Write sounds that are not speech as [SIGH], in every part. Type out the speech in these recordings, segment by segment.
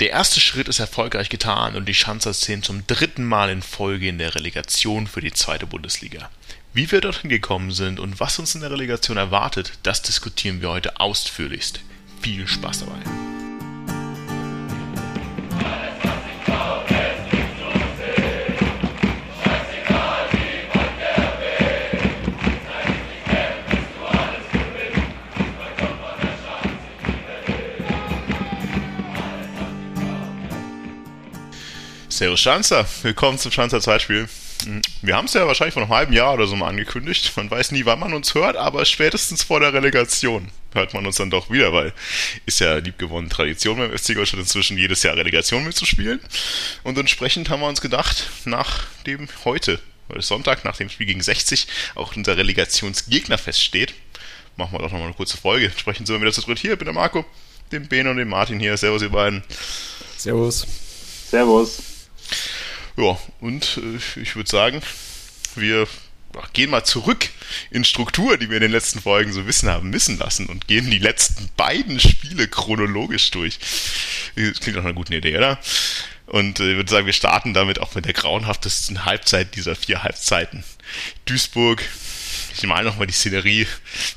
Der erste Schritt ist erfolgreich getan und die Schanzer stehen zum dritten Mal in Folge in der Relegation für die zweite Bundesliga. Wie wir dorthin gekommen sind und was uns in der Relegation erwartet, das diskutieren wir heute ausführlichst. Viel Spaß dabei. Servus Schanzer, willkommen zum Schanzer Zeitspiel. Wir haben es ja wahrscheinlich vor einem halben Jahr oder so mal angekündigt. Man weiß nie, wann man uns hört, aber spätestens vor der Relegation hört man uns dann doch wieder, weil ist ja liebgewonnene Tradition beim FC Ingolstadt inzwischen jedes Jahr Relegation mitzuspielen. Und entsprechend haben wir uns gedacht, nach dem heute, Sonntag, nach dem Spiel gegen 60, auch unser Relegationsgegner feststeht, machen wir doch nochmal eine kurze Folge. Entsprechend sind wir wieder zu dritt hier. Ich bin der Marco, den Ben und den Martin hier. Servus, ihr beiden. Servus. Servus. Ja, und äh, ich würde sagen, wir gehen mal zurück in Struktur, die wir in den letzten Folgen so wissen haben missen lassen und gehen die letzten beiden Spiele chronologisch durch. Das klingt nach einer guten Idee, oder? Und äh, ich würde sagen, wir starten damit auch mit der grauenhaftesten Halbzeit dieser vier Halbzeiten. Duisburg ich male nochmal die Szenerie.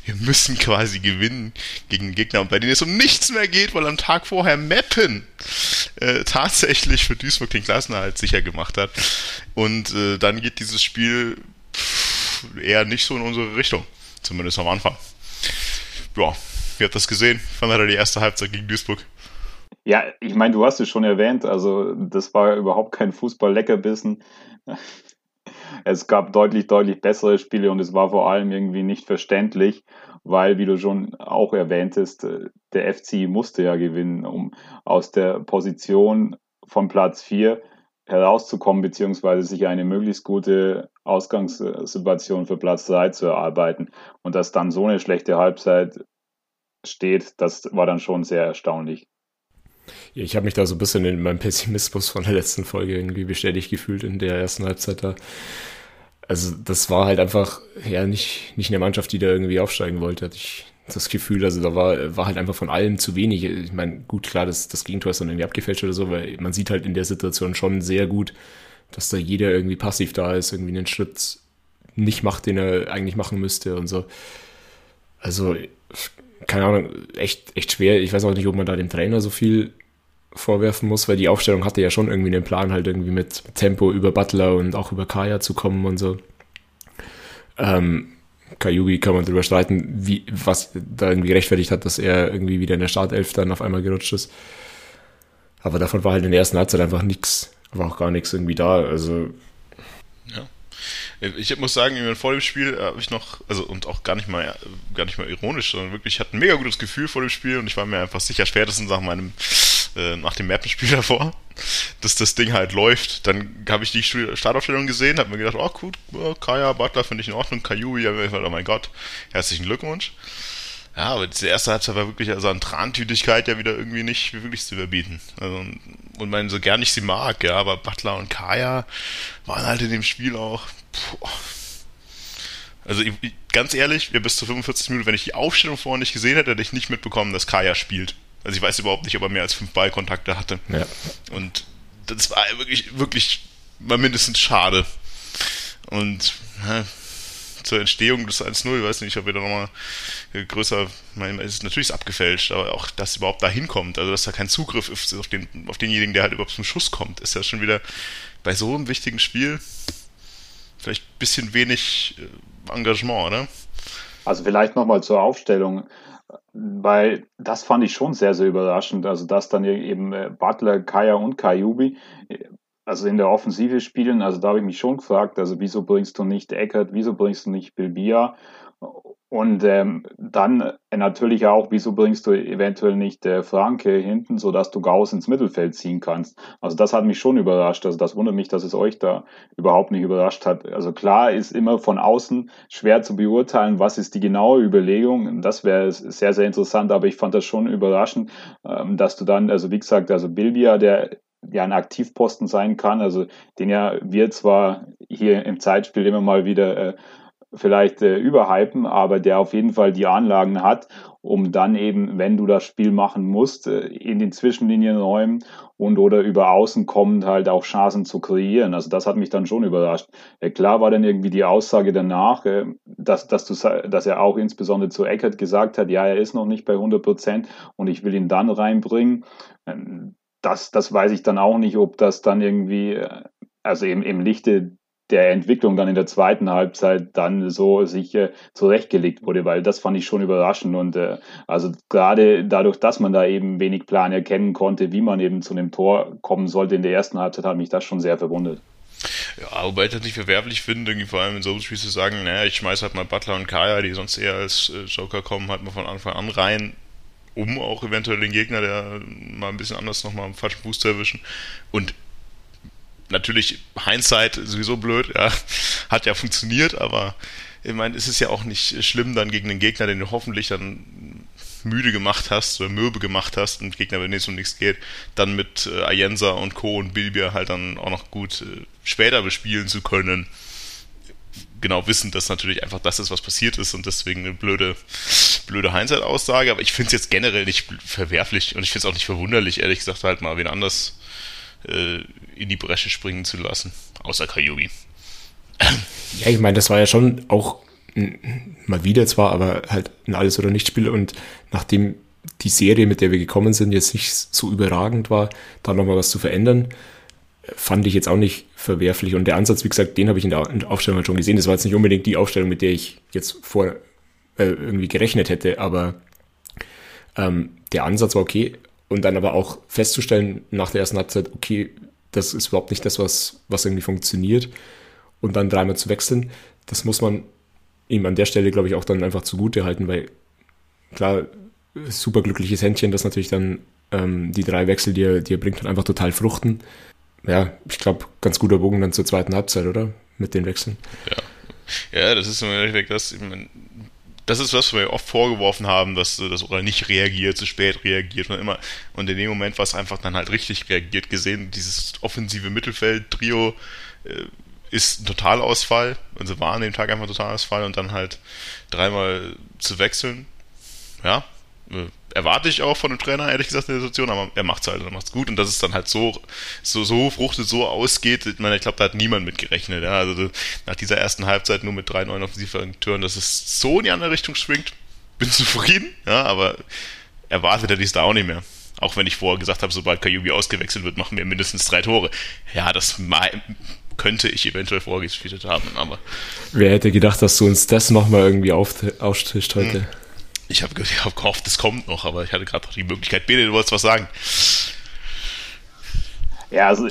Wir müssen quasi gewinnen gegen den Gegner, bei denen es um nichts mehr geht, weil am Tag vorher Meppen äh, tatsächlich für Duisburg den Klassenerhalt sicher gemacht hat. Und äh, dann geht dieses Spiel eher nicht so in unsere Richtung. Zumindest am Anfang. Ja, wie habt das gesehen? Wann hat er die erste Halbzeit gegen Duisburg? Ja, ich meine, du hast es schon erwähnt, also das war überhaupt kein Fußball-Leckerbissen es gab deutlich, deutlich bessere Spiele und es war vor allem irgendwie nicht verständlich, weil, wie du schon auch erwähntest, äh, der FC musste ja gewinnen, um aus der Position von Platz 4 herauszukommen, beziehungsweise sich eine möglichst gute Ausgangssituation für Platz 3 zu erarbeiten. Und dass dann so eine schlechte Halbzeit steht, das war dann schon sehr erstaunlich. Ich habe mich da so ein bisschen in meinem Pessimismus von der letzten Folge irgendwie bestätigt gefühlt in der ersten Halbzeit da. Also das war halt einfach ja nicht, nicht eine Mannschaft, die da irgendwie aufsteigen wollte, hatte ich das Gefühl. Also da war, war halt einfach von allem zu wenig. Ich meine, gut, klar, das, das Gegentor ist dann irgendwie abgefälscht oder so, weil man sieht halt in der Situation schon sehr gut, dass da jeder irgendwie passiv da ist, irgendwie einen Schritt nicht macht, den er eigentlich machen müsste und so. Also, keine Ahnung, echt, echt schwer. Ich weiß auch nicht, ob man da dem Trainer so viel vorwerfen muss, weil die Aufstellung hatte ja schon irgendwie den Plan, halt irgendwie mit Tempo über Butler und auch über Kaya zu kommen und so. Ähm, Kayubi kann man drüber streiten, wie, was da irgendwie gerechtfertigt hat, dass er irgendwie wieder in der Startelf dann auf einmal gerutscht ist. Aber davon war halt in der ersten Halbzeit einfach nichts, war auch gar nichts irgendwie da. Also ja. Ich muss sagen, vor dem Spiel habe ich noch, also und auch gar nicht mal, gar nicht mal ironisch, sondern wirklich, ich hatte ein mega gutes Gefühl vor dem Spiel und ich war mir einfach sicher, spätestens nach meinem äh, nach dem Mappenspiel [LAUGHS] davor, dass das Ding halt läuft. Dann habe ich die Startaufstellung gesehen, habe mir gedacht, oh gut, Kaya, Butler finde ich in Ordnung, Kayui, oh mein Gott, herzlichen Glückwunsch. Ja, aber diese erste Halbzeit war wirklich also an Trantütigkeit ja wieder irgendwie nicht wirklich zu überbieten. Also, und man so gern ich sie mag, ja, aber Butler und Kaya waren halt in dem Spiel auch. Boah. Also ich, ganz ehrlich, bis zu 45 Minuten, wenn ich die Aufstellung vorher nicht gesehen hätte, hätte ich nicht mitbekommen, dass Kaya spielt. Also ich weiß überhaupt nicht, ob er mehr als fünf Ballkontakte hatte. Ja. Und das war wirklich, wirklich mal mindestens schade. Und ja, zur Entstehung des 1-0, ich weiß nicht, ob wir da nochmal größer, mein, es ist natürlich abgefälscht, aber auch, dass überhaupt da hinkommt, also dass da kein Zugriff ist auf, den, auf denjenigen, der halt überhaupt zum Schuss kommt, ist ja schon wieder bei so einem wichtigen Spiel vielleicht ein bisschen wenig äh, Engagement, oder? Also vielleicht nochmal zur Aufstellung weil das fand ich schon sehr, sehr überraschend. Also, dass dann eben äh, Butler, Kaya und Kayubi, äh, also in der Offensive spielen, also da habe ich mich schon gefragt, also wieso bringst du nicht Eckert, wieso bringst du nicht Bilbia? Und ähm, dann natürlich auch, wieso bringst du eventuell nicht äh, Franke hinten, sodass du Gauss ins Mittelfeld ziehen kannst. Also das hat mich schon überrascht. Also das wundert mich, dass es euch da überhaupt nicht überrascht hat. Also klar ist immer von außen schwer zu beurteilen, was ist die genaue Überlegung. Das wäre sehr, sehr interessant, aber ich fand das schon überraschend, ähm, dass du dann, also wie gesagt, also Bilbia, der ja ein Aktivposten sein kann, also den ja wir zwar hier im Zeitspiel immer mal wieder äh, vielleicht äh, überhypen, aber der auf jeden Fall die Anlagen hat, um dann eben, wenn du das Spiel machen musst, äh, in den Zwischenlinienräumen und oder über außen kommend halt auch Chancen zu kreieren. Also das hat mich dann schon überrascht. Äh, klar war dann irgendwie die Aussage danach, äh, dass, dass, du, dass er auch insbesondere zu Eckert gesagt hat, ja, er ist noch nicht bei 100 Prozent und ich will ihn dann reinbringen. Ähm, das, das weiß ich dann auch nicht, ob das dann irgendwie, also im, im Lichte der Entwicklung dann in der zweiten Halbzeit dann so sich äh, zurechtgelegt wurde, weil das fand ich schon überraschend und äh, also gerade dadurch, dass man da eben wenig Plan erkennen konnte, wie man eben zu einem Tor kommen sollte in der ersten Halbzeit, hat mich das schon sehr verwundert. Ja, wobei ich das nicht verwerflich finde, irgendwie vor allem in so einem Spiel zu sagen, naja, ich schmeiß halt mal Butler und Kaya, die sonst eher als äh, Joker kommen, halt mal von Anfang an rein, um auch eventuell den Gegner, der mal ein bisschen anders nochmal am falschen Fuß zu erwischen. Und natürlich Hindsight sowieso blöd, ja, hat ja funktioniert, aber ich meine, es ist ja auch nicht schlimm dann gegen den Gegner, den du hoffentlich dann müde gemacht hast oder mürbe gemacht hast und Gegner, wenn es um nichts geht, dann mit äh, Ayensa und Co. und Bilbia halt dann auch noch gut äh, später bespielen zu können. Genau wissen, dass natürlich einfach das ist, was passiert ist und deswegen eine blöde, blöde Hindsight-Aussage, aber ich finde es jetzt generell nicht verwerflich und ich finde es auch nicht verwunderlich, ehrlich gesagt, halt mal wen anders äh, in die Bresche springen zu lassen, außer Kajubi. Ja, ich meine, das war ja schon auch mal wieder zwar, aber halt ein Alles- oder Nicht-Spiel und nachdem die Serie, mit der wir gekommen sind, jetzt nicht so überragend war, da nochmal was zu verändern, fand ich jetzt auch nicht verwerflich. Und der Ansatz, wie gesagt, den habe ich in der Aufstellung halt schon gesehen. Das war jetzt nicht unbedingt die Aufstellung, mit der ich jetzt vor äh, irgendwie gerechnet hätte, aber ähm, der Ansatz war okay. Und dann aber auch festzustellen nach der ersten Halbzeit, okay, das ist überhaupt nicht das, was, was irgendwie funktioniert. Und dann dreimal zu wechseln, das muss man ihm an der Stelle, glaube ich, auch dann einfach zugute halten, weil klar, super glückliches Händchen, dass natürlich dann ähm, die drei Wechsel, die er, die er bringt, dann einfach total fruchten. Ja, ich glaube, ganz guter Bogen dann zur zweiten Halbzeit, oder? Mit den Wechseln. Ja, ja das ist im Endeffekt das. Ich mein, das ist was wir oft vorgeworfen haben, dass das oder nicht reagiert, zu spät reagiert und immer. Und in dem Moment war es einfach dann halt richtig reagiert gesehen. Dieses offensive Mittelfeld-Trio äh, ist ein Totalausfall. Also war an dem Tag einfach ein Totalausfall und dann halt dreimal zu wechseln. Ja, äh, erwarte ich auch von dem Trainer, ehrlich gesagt, in der Situation, aber er macht es halt, er macht es gut und dass es dann halt so, so, so fruchtet, so ausgeht, ich meine, ich glaube, da hat niemand mit gerechnet, ja, also nach dieser ersten Halbzeit nur mit drei neuen Offensivakteuren, dass es so in die andere Richtung schwingt, bin [LAUGHS] zufrieden, ja, aber erwartet hätte ich es da auch nicht mehr. Auch wenn ich vorher gesagt habe, sobald Kajubi ausgewechselt wird, machen wir mindestens drei Tore. Ja, das könnte ich eventuell vorgespielt haben, aber. Wer hätte gedacht, dass du uns das nochmal irgendwie auftischt heute? Hm. Ich habe [LAUGHS] hab gehofft, es kommt noch, aber ich hatte gerade noch die Möglichkeit. Bene, du wolltest was sagen. Ja, also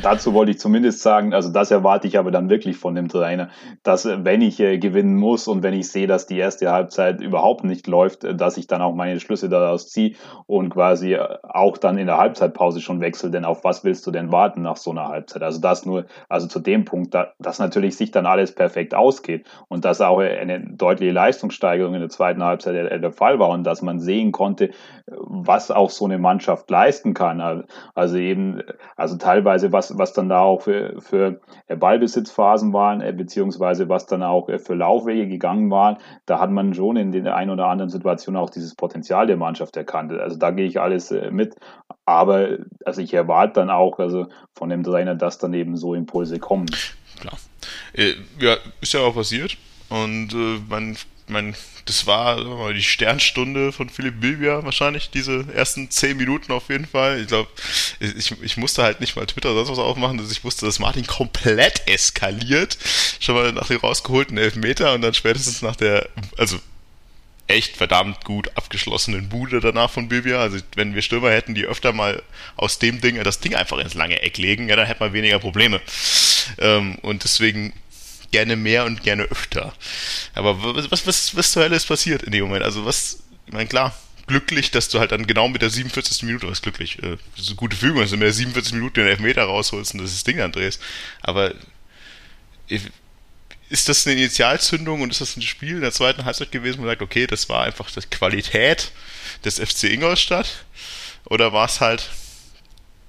dazu wollte ich zumindest sagen, also das erwarte ich aber dann wirklich von dem Trainer, dass äh, wenn ich äh, gewinnen muss und wenn ich sehe, dass die erste Halbzeit überhaupt nicht läuft, äh, dass ich dann auch meine Schlüsse daraus ziehe und quasi äh, auch dann in der Halbzeitpause schon wechsle, denn auf was willst du denn warten nach so einer Halbzeit? Also das nur, also zu dem Punkt, da, dass natürlich sich dann alles perfekt ausgeht und dass auch eine deutliche Leistungssteigerung in der zweiten Halbzeit der, der Fall war und dass man sehen konnte, was auch so eine Mannschaft leisten kann. Also eben also teilweise, was, was dann da auch für, für Ballbesitzphasen waren, äh, beziehungsweise was dann auch äh, für Laufwege gegangen waren, da hat man schon in den ein oder anderen Situationen auch dieses Potenzial der Mannschaft erkannt. Also da gehe ich alles äh, mit. Aber also ich erwarte dann auch also von dem Trainer, dass dann eben so Impulse kommen. Klar. Ja, ist ja auch passiert. Und äh, man mein, das war mal, die Sternstunde von Philipp Bilbia wahrscheinlich, diese ersten zehn Minuten auf jeden Fall. Ich glaube, ich, ich musste halt nicht mal Twitter sonst was aufmachen, dass ich wusste, dass Martin komplett eskaliert. Schon mal nach dem rausgeholten Elfmeter und dann spätestens nach der, also echt verdammt gut abgeschlossenen Bude danach von Bilbia. Also wenn wir Stürmer hätten, die öfter mal aus dem Ding das Ding einfach ins lange Eck legen, ja, dann hätten wir weniger Probleme. Ähm, und deswegen gerne mehr und gerne öfter. Aber was, was, was zur Hölle ist passiert in dem Moment? Also was, ich meine, klar, glücklich, dass du halt dann genau mit der 47. Minute, was glücklich, äh, das ist eine gute Fügung, dass du mit der 47. Minute den Elfmeter rausholst und das Ding dann drehst. Aber ist das eine Initialzündung und ist das ein Spiel in der zweiten Halbzeit gewesen, wo man sagt, okay, das war einfach die Qualität des FC Ingolstadt? Oder war es halt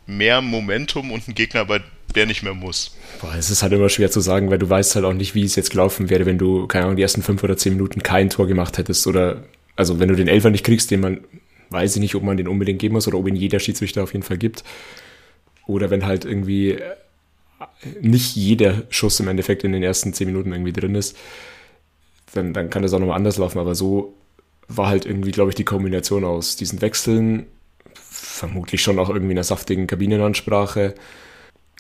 mehr Momentum und ein Gegner, bei der nicht mehr muss? Boah, es ist halt immer schwer zu sagen, weil du weißt halt auch nicht, wie es jetzt gelaufen wäre, wenn du, keine Ahnung, die ersten fünf oder zehn Minuten kein Tor gemacht hättest oder, also wenn du den Elfer nicht kriegst, den man, weiß ich nicht, ob man den unbedingt geben muss oder ob ihn jeder Schiedsrichter auf jeden Fall gibt. Oder wenn halt irgendwie nicht jeder Schuss im Endeffekt in den ersten zehn Minuten irgendwie drin ist, dann, dann kann das auch nochmal anders laufen. Aber so war halt irgendwie, glaube ich, die Kombination aus diesen Wechseln, vermutlich schon auch irgendwie einer saftigen Kabinenansprache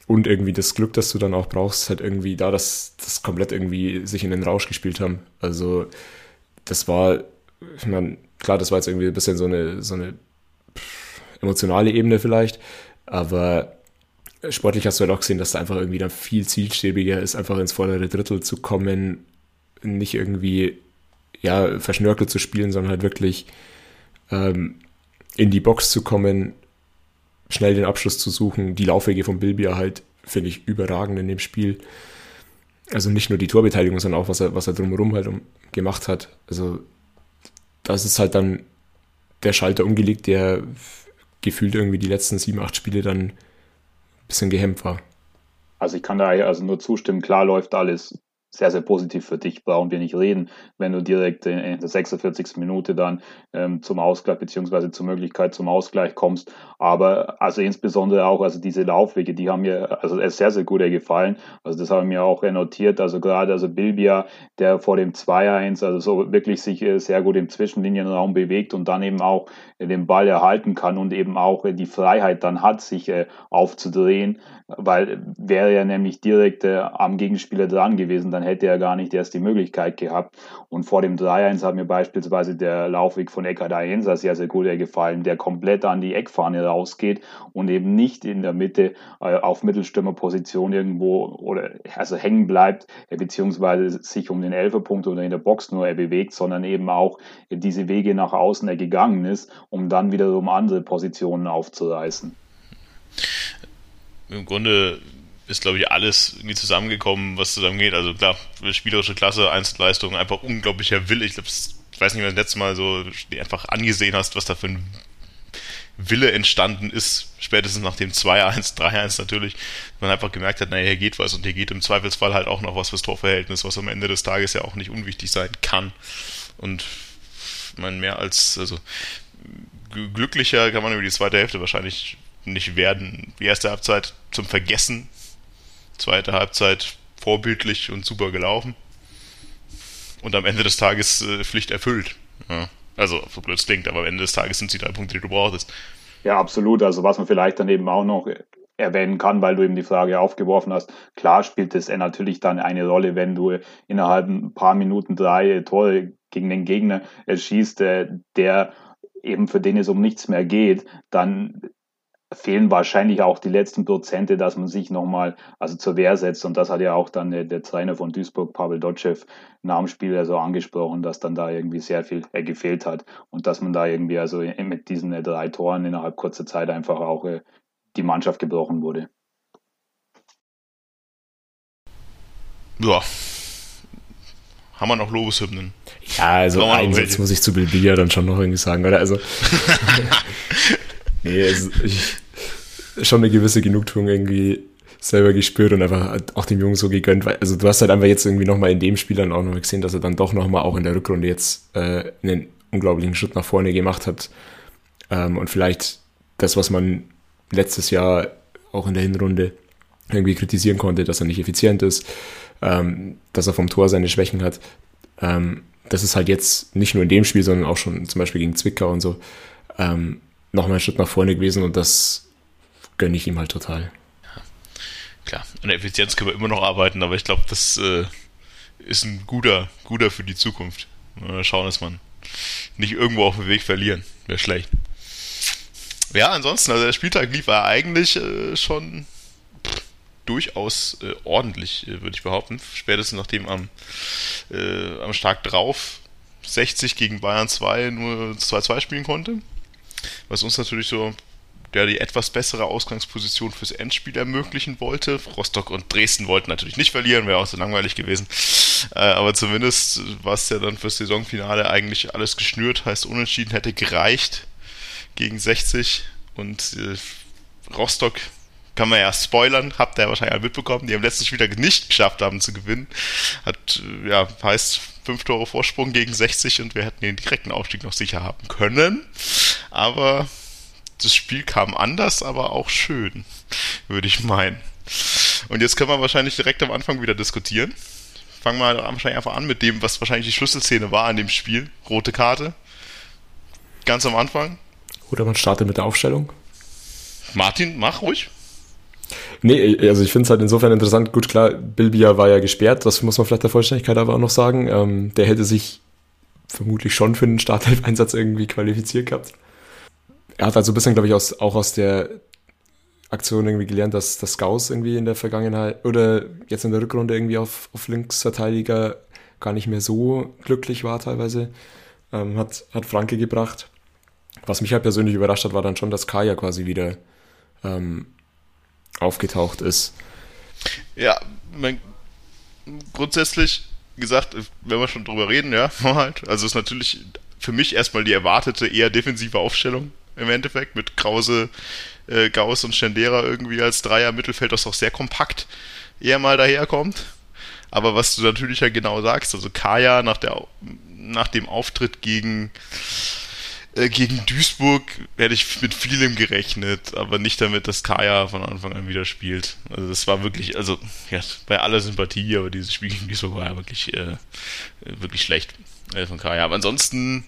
und irgendwie das Glück, das du dann auch brauchst, halt irgendwie da, dass das komplett irgendwie sich in den Rausch gespielt haben. Also das war, ich meine, klar, das war jetzt irgendwie ein bisschen so eine, so eine emotionale Ebene vielleicht, aber sportlich hast du halt auch gesehen, dass da einfach irgendwie dann viel zielstrebiger ist, einfach ins vordere Drittel zu kommen, nicht irgendwie ja, verschnörkelt zu spielen, sondern halt wirklich ähm, in die Box zu kommen, schnell den Abschluss zu suchen. Die Laufwege von Bilbia halt, finde ich, überragend in dem Spiel. Also nicht nur die Torbeteiligung, sondern auch, was er, was er drumherum halt um, gemacht hat. Also das ist halt dann der Schalter umgelegt, der gefühlt irgendwie die letzten sieben, acht Spiele dann bisschen gehemmt war. Also ich kann da also nur zustimmen, klar läuft alles sehr, sehr positiv für dich, brauchen wir nicht reden, wenn du direkt in der 46. Minute dann ähm, zum Ausgleich beziehungsweise zur Möglichkeit zum Ausgleich kommst. Aber also insbesondere auch, also diese Laufwege, die haben mir also sehr, sehr gut gefallen. Also das haben wir auch notiert. Also gerade also Bilbia, der vor dem 2-1, also so wirklich sich äh, sehr gut im Zwischenlinienraum bewegt und dann eben auch äh, den Ball erhalten kann und eben auch äh, die Freiheit dann hat, sich aufzudrehen, weil wäre er nämlich direkt am Gegenspieler dran gewesen, dann hätte er gar nicht erst die Möglichkeit gehabt. Und vor dem 3-1 hat mir beispielsweise der Laufweg von Eckhard Aensa sehr, sehr gut gefallen, der komplett an die Eckfahne rausgeht und eben nicht in der Mitte äh, auf Mittelstürmerposition irgendwo oder also hängen bleibt, äh, beziehungsweise sich um den Elferpunkt oder in der Box nur er bewegt, sondern eben auch diese Wege nach außen er gegangen ist, um dann wiederum andere Positionen aufzureißen. Im Grunde ist, glaube ich, alles irgendwie zusammengekommen, was zusammengeht. Also klar, spielerische Klasse, Einzelleistung, einfach unglaublicher Wille. Ich glaube, ich weiß nicht, wenn du das letzte Mal so einfach angesehen hast, was da für ein Wille entstanden ist, spätestens nach dem 2-1, 3-1 natürlich, man einfach gemerkt hat, naja, hier geht was und hier geht im Zweifelsfall halt auch noch was fürs Torverhältnis, was am Ende des Tages ja auch nicht unwichtig sein kann. Und man mehr als, also glücklicher kann man über die zweite Hälfte wahrscheinlich nicht werden. Die erste Halbzeit zum Vergessen Zweite Halbzeit vorbildlich und super gelaufen. Und am Ende des Tages äh, Pflicht erfüllt. Ja. Also, so blöd es klingt, aber am Ende des Tages sind die drei Punkte, die du brauchst. Ja, absolut. Also, was man vielleicht dann eben auch noch erwähnen kann, weil du eben die Frage aufgeworfen hast. Klar spielt es natürlich dann eine Rolle, wenn du innerhalb ein paar Minuten drei Tore gegen den Gegner schießt, äh, der eben für den es um nichts mehr geht, dann fehlen wahrscheinlich auch die letzten Prozente, dass man sich nochmal also zur Wehr setzt. Und das hat ja auch dann der, der Trainer von Duisburg, Pavel Dotschew, nach dem Spiel also angesprochen, dass dann da irgendwie sehr viel äh, gefehlt hat und dass man da irgendwie also mit diesen äh, drei Toren innerhalb kurzer Zeit einfach auch äh, die Mannschaft gebrochen wurde. Ja. Haben wir noch Lobeshymnen? Ja, also einen Satz muss ich zu Bilbia dann schon noch irgendwie sagen, oder? Also, [LAUGHS] [LAUGHS] nee, also ich, schon eine gewisse Genugtuung irgendwie selber gespürt und einfach auch dem Jungen so gegönnt. Weil, also du hast halt einfach jetzt irgendwie nochmal in dem Spiel dann auch nochmal gesehen, dass er dann doch nochmal auch in der Rückrunde jetzt äh, einen unglaublichen Schritt nach vorne gemacht hat. Ähm, und vielleicht das, was man letztes Jahr auch in der Hinrunde irgendwie kritisieren konnte, dass er nicht effizient ist, ähm, dass er vom Tor seine Schwächen hat. Ähm, das ist halt jetzt nicht nur in dem Spiel, sondern auch schon zum Beispiel gegen Zwickau und so ähm, nochmal einen Schritt nach vorne gewesen und das gönne ich ihm halt total. Ja, klar, an der Effizienz können wir immer noch arbeiten, aber ich glaube, das äh, ist ein guter, guter für die Zukunft. Mal schauen, dass man nicht irgendwo auf dem Weg verlieren. Wäre schlecht. Ja, ansonsten, also der Spieltag lief ja eigentlich äh, schon durchaus äh, ordentlich, äh, würde ich behaupten. Spätestens nachdem am, äh, am Stark drauf 60 gegen Bayern 2 nur 2-2 spielen konnte. Was uns natürlich so der die etwas bessere Ausgangsposition fürs Endspiel ermöglichen wollte. Rostock und Dresden wollten natürlich nicht verlieren, wäre auch so langweilig gewesen. Äh, aber zumindest war es ja dann fürs Saisonfinale eigentlich alles geschnürt, heißt unentschieden hätte gereicht gegen 60 und äh, Rostock kann man ja spoilern, habt ihr ja wahrscheinlich mitbekommen, die am letzten Spieltag nicht geschafft haben zu gewinnen. Hat, äh, ja, heißt fünf Tore Vorsprung gegen 60 und wir hätten den direkten Aufstieg noch sicher haben können. Aber das Spiel kam anders, aber auch schön, würde ich meinen. Und jetzt können wir wahrscheinlich direkt am Anfang wieder diskutieren. Fangen wir wahrscheinlich einfach an mit dem, was wahrscheinlich die Schlüsselszene war in dem Spiel. Rote Karte. Ganz am Anfang. Oder man startet mit der Aufstellung. Martin, mach ruhig. Nee, also ich finde es halt insofern interessant. Gut, klar, Bilbia war ja gesperrt, das muss man vielleicht der Vollständigkeit aber auch noch sagen. Ähm, der hätte sich vermutlich schon für einen Startelf-Einsatz irgendwie qualifiziert gehabt er hat halt so ein bisschen, glaube ich, aus, auch aus der Aktion irgendwie gelernt, dass das Gauss irgendwie in der Vergangenheit oder jetzt in der Rückrunde irgendwie auf, auf Linksverteidiger gar nicht mehr so glücklich war teilweise. Ähm, hat, hat Franke gebracht. Was mich halt persönlich überrascht hat, war dann schon, dass Kaya quasi wieder ähm, aufgetaucht ist. Ja, mein, grundsätzlich gesagt, wenn wir schon drüber reden, ja, [LAUGHS] halt. Also ist natürlich für mich erstmal die erwartete eher defensive Aufstellung im Endeffekt mit Krause, äh, Gauss und Schendera irgendwie als Dreier Mittelfeld, das auch sehr kompakt eher mal daherkommt. Aber was du natürlich ja genau sagst, also Kaya nach, der, nach dem Auftritt gegen, äh, gegen Duisburg hätte ich mit vielem gerechnet, aber nicht damit, dass Kaya von Anfang an wieder spielt. Also das war wirklich, also ja, bei aller Sympathie, aber dieses Spiel gegen Duisburg war ja wirklich, äh, wirklich schlecht äh, von Kaya. Aber ansonsten,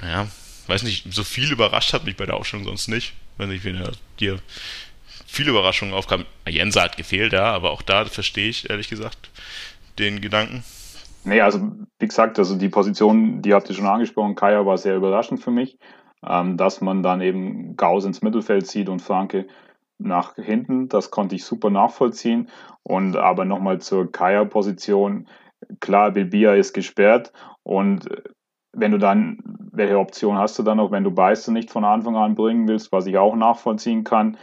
naja, weiß nicht, so viel überrascht hat mich bei der Aufstellung sonst nicht. Wenn ich wieder dir viele Überraschungen aufkam. Jensa hat gefehlt, ja, aber auch da verstehe ich ehrlich gesagt den Gedanken. Nee, also wie gesagt, also die Position, die habt ihr schon angesprochen, Kaya war sehr überraschend für mich, ähm, dass man dann eben Gauss ins Mittelfeld zieht und Franke nach hinten, das konnte ich super nachvollziehen. Und aber nochmal zur Kaya-Position, klar, Bilbia ist gesperrt und wenn du dann, welche Option hast du dann noch, wenn du Beister nicht von Anfang an bringen willst, was ich auch nachvollziehen kann,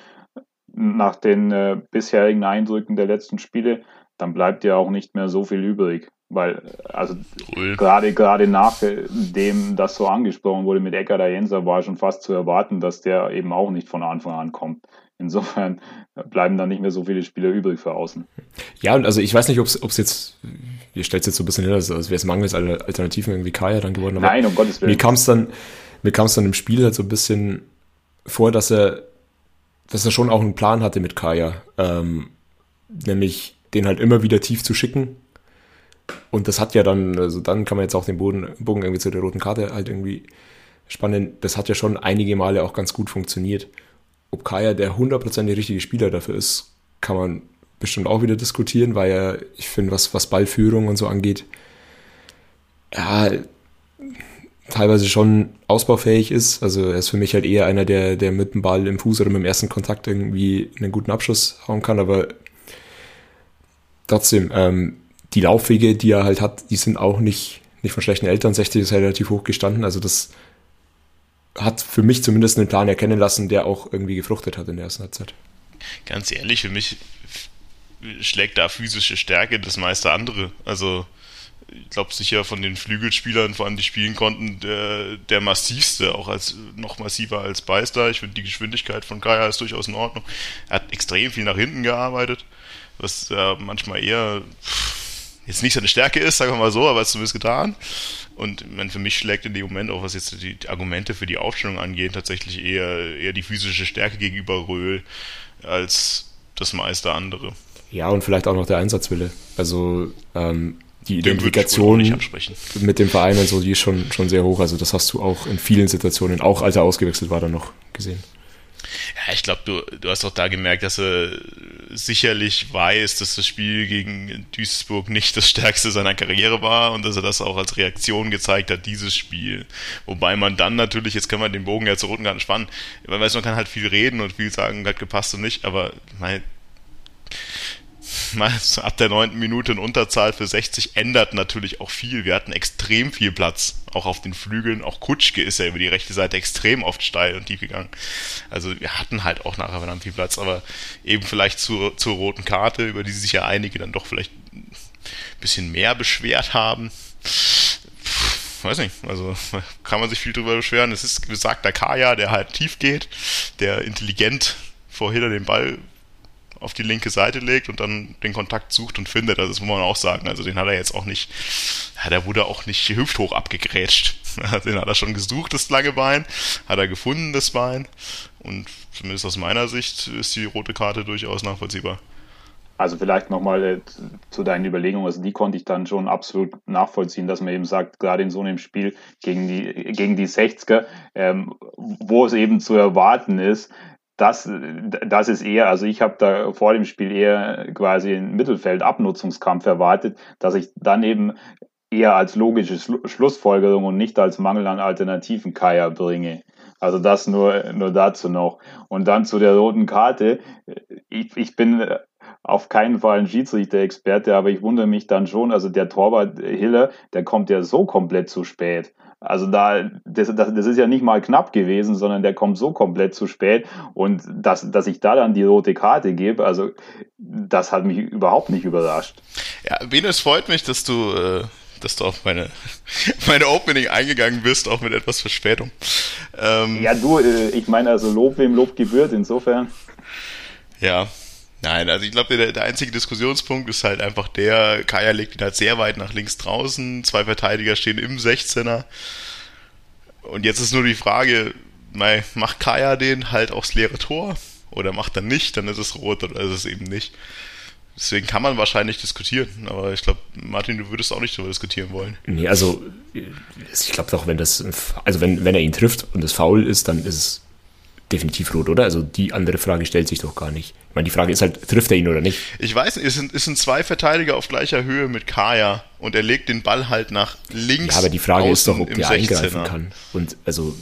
nach den äh, bisherigen Eindrücken der letzten Spiele, dann bleibt dir auch nicht mehr so viel übrig. Weil, also cool. gerade gerade nachdem das so angesprochen wurde mit Eckert Jenser, war schon fast zu erwarten, dass der eben auch nicht von Anfang an kommt. Insofern bleiben dann nicht mehr so viele Spieler übrig für außen. Ja, und also ich weiß nicht, ob es jetzt, ihr stellt es jetzt so ein bisschen hin, als, als wäre es mangels Alternativen irgendwie Kaya dann geworden. Aber Nein, um Gottes Willen. Mir kam es dann, mir kam es dann im Spiel halt so ein bisschen vor, dass er, dass er schon auch einen Plan hatte mit Kaya. Ähm, nämlich den halt immer wieder tief zu schicken und das hat ja dann, also dann kann man jetzt auch den Boden, Bogen irgendwie zu der roten Karte halt irgendwie spannen. Das hat ja schon einige Male auch ganz gut funktioniert. Ob Kaya der hundertprozentig richtige Spieler dafür ist, kann man bestimmt auch wieder diskutieren, weil er, ich finde, was, was Ballführung und so angeht, ja, teilweise schon ausbaufähig ist. Also er ist für mich halt eher einer, der, der mit dem Ball im Fuß oder mit dem ersten Kontakt irgendwie einen guten Abschluss hauen kann, aber trotzdem, ähm, die Laufwege, die er halt hat, die sind auch nicht, nicht von schlechten Eltern. 60 ist halt relativ hoch gestanden. Also das hat für mich zumindest einen Plan erkennen lassen, der auch irgendwie gefruchtet hat in der ersten Halbzeit. Ganz ehrlich, für mich schlägt da physische Stärke das meiste andere. Also ich glaube sicher von den Flügelspielern, vor allem die spielen konnten, der, der massivste, auch als noch massiver als Beister. Ich finde die Geschwindigkeit von Kaya ist durchaus in Ordnung. Er hat extrem viel nach hinten gearbeitet, was äh, manchmal eher pff, jetzt nicht seine Stärke ist, sagen wir mal so, aber es zumindest getan. Und man, für mich schlägt in dem Moment auch, was jetzt die Argumente für die Aufstellung angeht, tatsächlich eher, eher die physische Stärke gegenüber Röhl als das meiste andere. Ja, und vielleicht auch noch der Einsatzwille. Also ähm, die Identifikation mit dem Verein und so, die ist schon, schon sehr hoch. Also das hast du auch in vielen Situationen, auch als er ausgewechselt war, dann noch gesehen. Ja, ich glaube, du, du hast auch da gemerkt, dass er sicherlich weiß, dass das Spiel gegen Duisburg nicht das stärkste seiner Karriere war und dass er das auch als Reaktion gezeigt hat, dieses Spiel. Wobei man dann natürlich, jetzt können wir den Bogen ja zur roten Karte spannen, man weiß, man kann halt viel reden und viel sagen, hat gepasst und nicht, aber mein, ab der neunten Minute in Unterzahl für 60 ändert natürlich auch viel. Wir hatten extrem viel Platz, auch auf den Flügeln. Auch Kutschke ist ja über die rechte Seite extrem oft steil und tief gegangen. Also wir hatten halt auch nachher verdammt viel Platz, aber eben vielleicht zur, zur roten Karte, über die sich ja einige dann doch vielleicht ein bisschen mehr beschwert haben. weiß nicht, also kann man sich viel drüber beschweren. Es ist gesagt, der Kaya, der halt tief geht, der intelligent vor Hiller den Ball auf die linke Seite legt und dann den Kontakt sucht und findet. Also das muss man auch sagen. Also den hat er jetzt auch nicht, ja, der wurde auch nicht hüfthoch abgegrätscht. [LAUGHS] Den hat er schon gesucht, das lange Bein. Hat er gefunden, das Bein. Und zumindest aus meiner Sicht ist die rote Karte durchaus nachvollziehbar. Also vielleicht nochmal äh, zu deinen Überlegungen, also die konnte ich dann schon absolut nachvollziehen, dass man eben sagt, gerade in so einem Spiel gegen die, gegen die 60er, ähm, wo es eben zu erwarten ist, das, das ist eher, also ich habe da vor dem Spiel eher quasi einen Mittelfeld-Abnutzungskampf erwartet, dass ich dann eben eher als logische Schlussfolgerung und nicht als Mangel an Alternativen Kaya bringe. Also das nur, nur dazu noch. Und dann zu der roten Karte. Ich, ich bin auf keinen Fall ein Schiedsrichter-Experte, aber ich wundere mich dann schon, also der Torwart Hiller, der kommt ja so komplett zu spät. Also da, das, das, das ist ja nicht mal knapp gewesen, sondern der kommt so komplett zu spät. Und dass, dass ich da dann die rote Karte gebe, also das hat mich überhaupt nicht überrascht. Ja, Venus freut mich, dass du, äh, dass du auf meine, [LAUGHS] meine Opening eingegangen bist, auch mit etwas Verspätung. Ähm, ja, du, äh, ich meine also Lob wem Lob gebührt, insofern. Ja, Nein, also ich glaube, der, der einzige Diskussionspunkt ist halt einfach der, Kaya legt ihn halt sehr weit nach links draußen, zwei Verteidiger stehen im 16er. Und jetzt ist nur die Frage, macht Kaya den halt aufs leere Tor oder macht er nicht, dann ist es rot oder ist es eben nicht. Deswegen kann man wahrscheinlich diskutieren, aber ich glaube, Martin, du würdest auch nicht darüber diskutieren wollen. Nee, also ich glaube doch, wenn das, also wenn, wenn er ihn trifft und es faul ist, dann ist es definitiv rot, oder? Also die andere Frage stellt sich doch gar nicht. Ich meine, die Frage ist halt, trifft er ihn oder nicht? Ich weiß nicht, es sind, es sind zwei Verteidiger auf gleicher Höhe mit Kaya und er legt den Ball halt nach links. Ja, aber die Frage ist doch, ob er eingreifen kann. Und also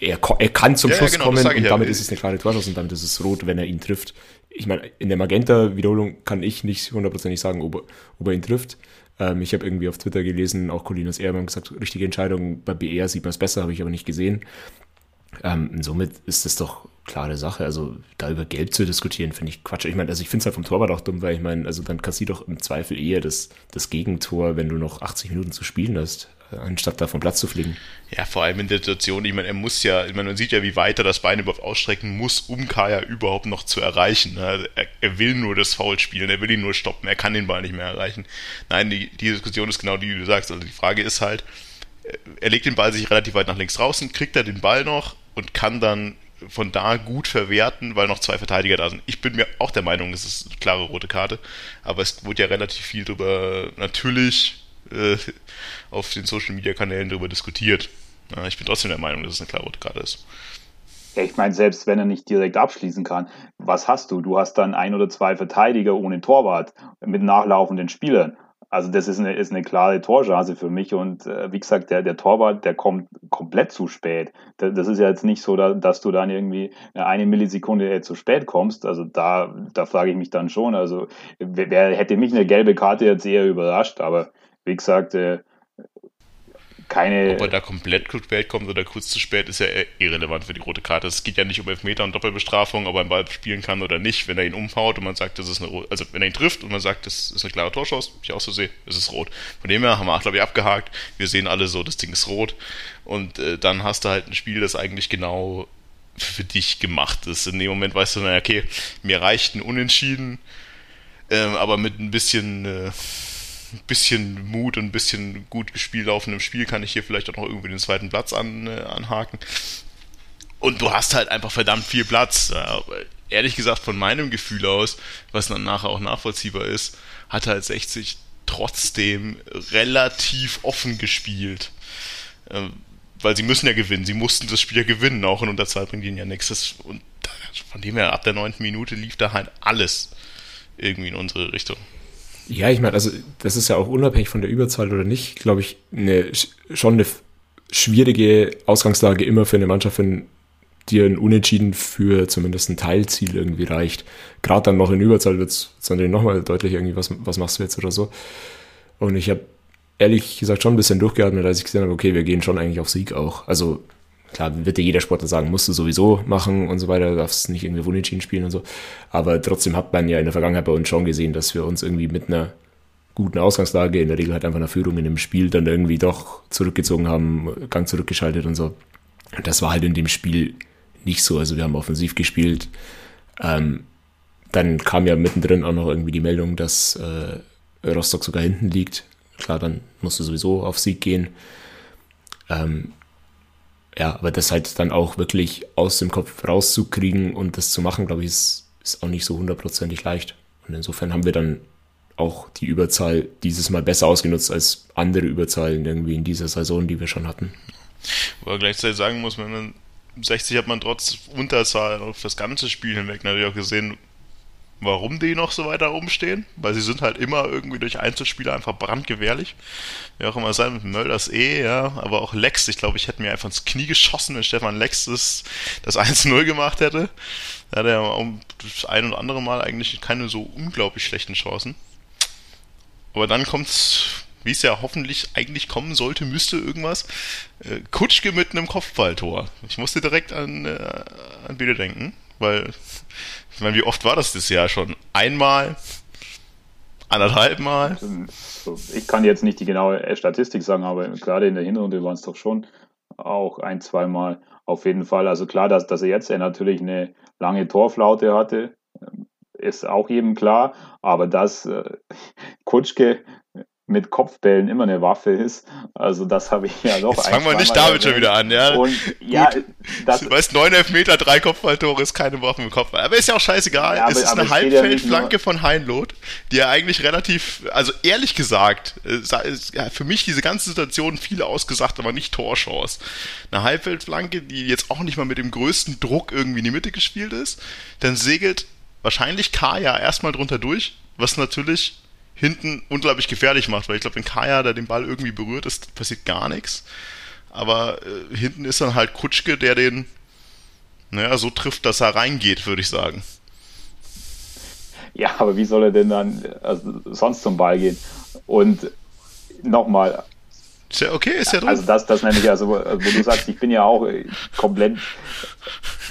er, er kann zum ja, Schluss ja, genau, kommen und damit ja. ist es eine klare Torschuss und damit ist es rot, wenn er ihn trifft. Ich meine, in der Magenta-Wiederholung kann ich nicht hundertprozentig sagen, ob er, ob er ihn trifft. Ähm, ich habe irgendwie auf Twitter gelesen, auch Colinas Ehrmann gesagt, richtige Entscheidung, bei BR sieht man es besser, habe ich aber nicht gesehen. Ähm, somit ist das doch klare Sache. Also da über Gelb zu diskutieren, finde ich Quatsch. Ich meine, also ich finde es halt vom Torwart auch dumm, weil ich meine, also dann kassier doch im Zweifel eher das, das Gegentor, wenn du noch 80 Minuten zu spielen hast, äh, anstatt da vom Platz zu fliegen. Ja, vor allem in der Situation, ich meine, er muss ja, ich meine, man sieht ja, wie weit er das Bein überhaupt ausstrecken muss, um Kaya überhaupt noch zu erreichen. Also er, er, will nur das Foul spielen, er will ihn nur stoppen, er kann den Ball nicht mehr erreichen. Nein, die, die Diskussion ist genau die, die du sagst. Also die Frage ist halt, er legt den Ball sich relativ weit nach links draußen, kriegt er den Ball noch, und kann dann von da gut verwerten, weil noch zwei Verteidiger da sind. Ich bin mir auch der Meinung, es ist eine klare rote Karte, aber es wurde ja relativ viel darüber natürlich äh, auf den Social Media Kanälen darüber diskutiert. Ja, ich bin trotzdem der Meinung, dass es eine klare rote Karte ist. Ich meine, selbst wenn er nicht direkt abschließen kann, was hast du? Du hast dann ein oder zwei Verteidiger ohne Torwart mit nachlaufenden Spielern. Also das ist eine, ist eine klare Torchance für mich und äh, wie gesagt, der, der Torwart, der kommt komplett zu spät. Das ist ja jetzt nicht so, dass du dann irgendwie eine Millisekunde zu spät kommst. Also da, da frage ich mich dann schon. Also wer hätte mich eine gelbe Karte jetzt eher überrascht, aber wie gesagt, äh, keine. Ob er da komplett zu spät kommt oder kurz zu spät, ist ja irrelevant für die rote Karte. Es geht ja nicht um Elfmeter und Doppelbestrafung, ob er einen Ball spielen kann oder nicht. Wenn er ihn umhaut und man sagt, das ist eine also wenn er ihn trifft und man sagt, das ist eine klare Torschance, ich auch so sehe, ist es rot. Von dem her haben wir, glaube ich, abgehakt. Wir sehen alle so, das Ding ist rot. Und äh, dann hast du halt ein Spiel, das eigentlich genau für dich gemacht ist. In dem Moment weißt du, naja, okay, mir reicht ein Unentschieden, äh, aber mit ein bisschen. Äh, ein bisschen Mut und ein bisschen gut gespielt laufendem Spiel kann ich hier vielleicht auch noch irgendwie den zweiten Platz an, äh, anhaken. Und du hast halt einfach verdammt viel Platz. Ehrlich gesagt, von meinem Gefühl aus, was dann nachher auch nachvollziehbar ist, hat halt 60 trotzdem relativ offen gespielt. Äh, weil sie müssen ja gewinnen. Sie mussten das Spiel ja gewinnen. Auch in Unterzahl bringt ihnen ja nichts. Und von dem her, ab der neunten Minute lief da halt alles irgendwie in unsere Richtung. Ja, ich meine, also das ist ja auch unabhängig von der Überzahl oder nicht, glaube ich, eine, schon eine schwierige Ausgangslage immer für eine Mannschaft, wenn dir ein Unentschieden für zumindest ein Teilziel irgendwie reicht. Gerade dann noch in Überzahl wird es dann nochmal deutlich irgendwie, was, was machst du jetzt oder so. Und ich habe ehrlich gesagt schon ein bisschen durchgeatmet, als ich gesehen habe, okay, wir gehen schon eigentlich auf Sieg auch. Also klar, wird dir jeder Sportler sagen, musst du sowieso machen und so weiter, darfst nicht irgendwie Unentschieden spielen und so. Aber trotzdem hat man ja in der Vergangenheit bei uns schon gesehen, dass wir uns irgendwie mit einer guten Ausgangslage, in der Regel halt einfach einer Führung in dem Spiel, dann irgendwie doch zurückgezogen haben, Gang zurückgeschaltet und so. Und das war halt in dem Spiel nicht so. Also wir haben offensiv gespielt. Ähm, dann kam ja mittendrin auch noch irgendwie die Meldung, dass äh, Rostock sogar hinten liegt. Klar, dann musst du sowieso auf Sieg gehen. Ähm, ja, aber das halt dann auch wirklich aus dem Kopf rauszukriegen und das zu machen, glaube ich, ist, ist auch nicht so hundertprozentig leicht. Und insofern haben wir dann auch die Überzahl dieses Mal besser ausgenutzt als andere Überzahlen irgendwie in dieser Saison, die wir schon hatten. Aber gleichzeitig sagen muss, man 60 hat man trotz Unterzahl auf das ganze Spiel hinweg natürlich auch gesehen, warum die noch so weiter rumstehen, weil sie sind halt immer irgendwie durch Einzelspieler einfach brandgefährlich. Wer auch immer sein, mit Mölders eh, ja, aber auch Lex, ich glaube, ich hätte mir einfach ins Knie geschossen, wenn Stefan Lex das, das 1-0 gemacht hätte. Da hat er um das ein oder andere Mal eigentlich keine so unglaublich schlechten Chancen. Aber dann kommt's, wie es ja hoffentlich eigentlich kommen sollte, müsste irgendwas. Äh, Kutschke mit einem Kopfballtor. Ich musste direkt an, äh, an Biele denken, weil meine, wie oft war das das Jahr schon? Einmal? Anderthalb Mal? Ich kann jetzt nicht die genaue Statistik sagen, aber gerade in der Hinrunde waren es doch schon auch ein, zweimal auf jeden Fall. Also klar, dass, dass er jetzt natürlich eine lange Torflaute hatte, ist auch jedem klar, aber dass äh, Kutschke mit Kopfbällen immer eine Waffe ist. Also das habe ich ja doch. Jetzt fangen wir nicht damit schon wieder an, ja. Und, ja, das, du weißt, 9 Meter, drei Kopfballtore ist keine Waffe mit Kopfball. Aber ist ja auch scheißegal. Ja, aber, es ist eine Halbfeldflanke ja von Heinloth, die ja eigentlich relativ, also ehrlich gesagt, ja, für mich diese ganze Situation viel ausgesagt, aber nicht Torchance. Eine Halbfeldflanke, die jetzt auch nicht mal mit dem größten Druck irgendwie in die Mitte gespielt ist, dann segelt wahrscheinlich Kaya erstmal drunter durch, was natürlich hinten unglaublich gefährlich macht, weil ich glaube, wenn Kaya da den Ball irgendwie berührt, ist passiert gar nichts. Aber äh, hinten ist dann halt Kutschke, der den, naja, so trifft, dass er reingeht, würde ich sagen. Ja, aber wie soll er denn dann also, sonst zum Ball gehen? Und nochmal. Ist ja okay, ist ja drin. Also das, das nenne ich also, wo du sagst, ich bin ja auch komplett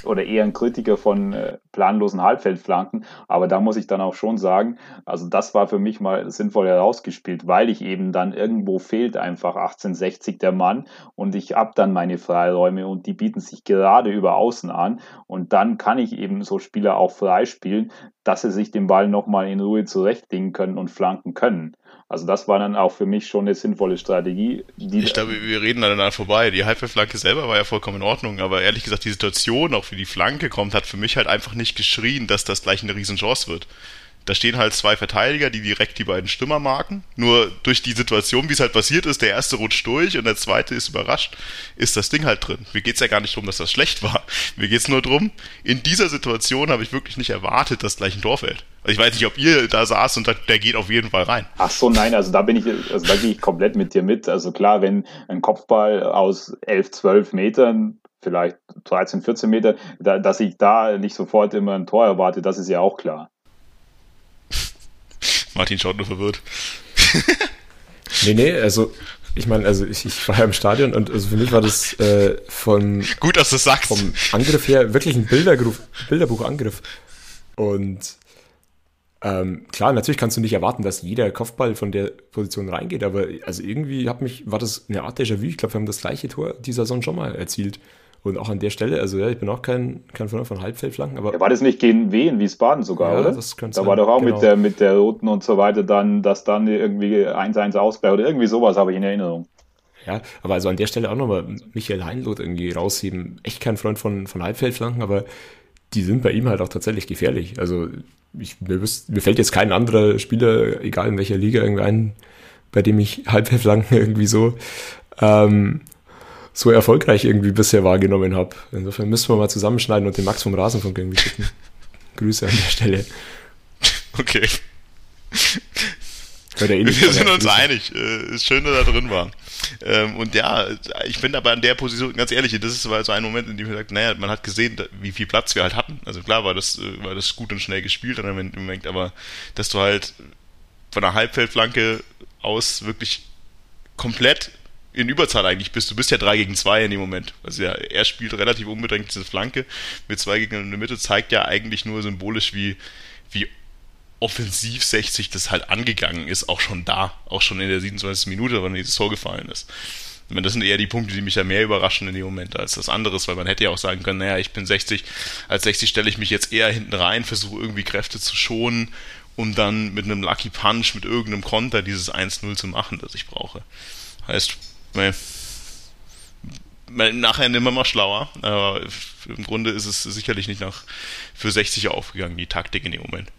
oder eher ein Kritiker von äh, planlosen Halbfeldflanken. Aber da muss ich dann auch schon sagen, also das war für mich mal sinnvoll herausgespielt, weil ich eben dann irgendwo fehlt einfach 1860 der Mann und ich habe dann meine Freiräume und die bieten sich gerade über außen an und dann kann ich eben so Spieler auch freispielen, dass sie sich den Ball nochmal in Ruhe zurechtlegen können und flanken können. Also das war dann auch für mich schon eine sinnvolle Strategie. ich glaube, wir reden dann vorbei. Die Halbfeldflanke selber war ja vollkommen in Ordnung, aber ehrlich gesagt, die Situation, auch wie die Flanke kommt, hat für mich halt einfach nicht geschrien, dass das gleich eine Riesenchance wird. Da stehen halt zwei Verteidiger, die direkt die beiden Stürmer marken. Nur durch die Situation, wie es halt passiert ist, der erste rutscht durch und der zweite ist überrascht, ist das Ding halt drin. Mir geht's ja gar nicht darum, dass das schlecht war. Mir geht's nur darum, in dieser Situation habe ich wirklich nicht erwartet, dass gleich ein Tor fällt. Also ich weiß nicht, ob ihr da saß und sagt, der geht auf jeden Fall rein. Ach so, nein, also da bin ich, also da gehe ich komplett mit dir mit. Also klar, wenn ein Kopfball aus 11, 12 Metern vielleicht 13, 14 Meter, da, dass ich da nicht sofort immer ein Tor erwarte, das ist ja auch klar. [LAUGHS] Martin schaut nur verwirrt. [LAUGHS] nee, nee, also ich meine, also ich, ich war ja im Stadion und also für mich war das äh, von gut, dass du sagst vom Angriff her wirklich ein Bilderbuch, Bilderbuchangriff und ähm, klar, natürlich kannst du nicht erwarten, dass jeder Kopfball von der Position reingeht, aber also irgendwie hat mich war das eine Art Déjà-vu. Ich glaube, wir haben das gleiche Tor dieser Saison schon mal erzielt. Und auch an der Stelle, also ja, ich bin auch kein, kein Freund von Halbfeldflanken, aber. Ja, war das nicht gegen W in Wiesbaden sogar, ja, oder? Das könnte da sein. war doch auch genau. mit, der, mit der Roten und so weiter dann, dass dann irgendwie 1-1 Ausgleich oder irgendwie sowas habe ich in Erinnerung. Ja, aber also an der Stelle auch nochmal Michael Heinloth irgendwie rausheben. Echt kein Freund von, von Halbfeldflanken, aber die sind bei ihm halt auch tatsächlich gefährlich. Also ich, mir, wüsst, mir fällt jetzt kein anderer Spieler, egal in welcher Liga, irgendwie ein, bei dem ich Halbfeldflanken [LAUGHS] irgendwie so ähm, so erfolgreich irgendwie bisher wahrgenommen habe. Insofern müssen wir mal zusammenschneiden und den Max vom Rasenfunk irgendwie schicken. [LAUGHS] Grüße an der Stelle. Okay. Eh wir sind uns einig. Äh, ist schön, dass er drin war. Ähm, und ja, ich bin aber an der Position, ganz ehrlich, das ist so ein Moment, in dem ich sage, naja, man hat gesehen, wie viel Platz wir halt hatten. Also klar war das, äh, war das gut und schnell gespielt an dem Moment, aber dass du halt von der Halbfeldflanke aus wirklich komplett in Überzahl eigentlich bist. Du bist ja 3 gegen 2 in dem Moment. Also ja, er spielt relativ unbedingt diese Flanke mit zwei Gegnern in der Mitte, zeigt ja eigentlich nur symbolisch, wie, wie offensiv 60 das halt angegangen ist, auch schon da, auch schon in der 27. Minute, wenn dieses Tor gefallen ist. Ich meine, das sind eher die Punkte, die mich ja mehr überraschen in dem Moment als das andere, weil man hätte ja auch sagen können, naja, ich bin 60, als 60 stelle ich mich jetzt eher hinten rein, versuche irgendwie Kräfte zu schonen, um dann mit einem Lucky Punch, mit irgendeinem Konter dieses 1-0 zu machen, das ich brauche. Heißt, nee, nachher immer mal schlauer, aber im Grunde ist es sicherlich nicht nach für 60 aufgegangen, die Taktik in dem Moment.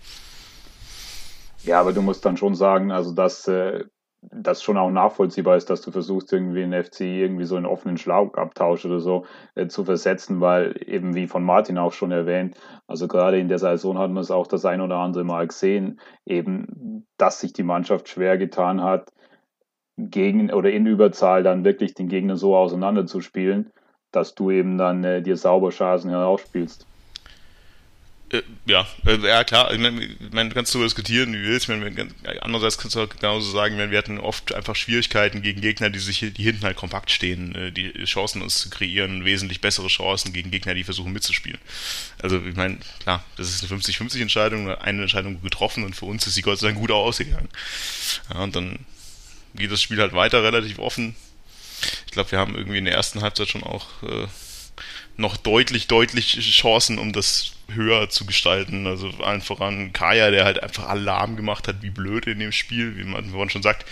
Ja, aber du musst dann schon sagen, also dass äh, das schon auch nachvollziehbar ist, dass du versuchst, irgendwie einen FC irgendwie so einen offenen Schlagabtausch oder so äh, zu versetzen, weil eben wie von Martin auch schon erwähnt, also gerade in der Saison hat man es auch das ein oder andere Mal gesehen, eben, dass sich die Mannschaft schwer getan hat, gegen oder in Überzahl dann wirklich den Gegner so auseinanderzuspielen, dass du eben dann äh, dir sauber Chancen herausspielst. Äh, ja, äh, ja klar, ich meine, du kannst darüber diskutieren, wie willst. Ich meine, andererseits kannst du auch genauso sagen, wir hatten oft einfach Schwierigkeiten gegen Gegner, die sich, die hinten halt kompakt stehen, äh, die Chancen uns zu kreieren, wesentlich bessere Chancen gegen Gegner, die versuchen mitzuspielen. Also ich meine, klar, das ist eine 50-50 Entscheidung, eine Entscheidung getroffen und für uns ist sie Gott sei Dank gut ausgegangen. Ja, und dann geht das Spiel halt weiter relativ offen. Ich glaube, wir haben irgendwie in der ersten Halbzeit schon auch äh, noch deutlich, deutlich Chancen, um das höher zu gestalten. Also allen voran Kaya, der halt einfach Alarm gemacht hat, wie blöd in dem Spiel, wie man, man schon sagt,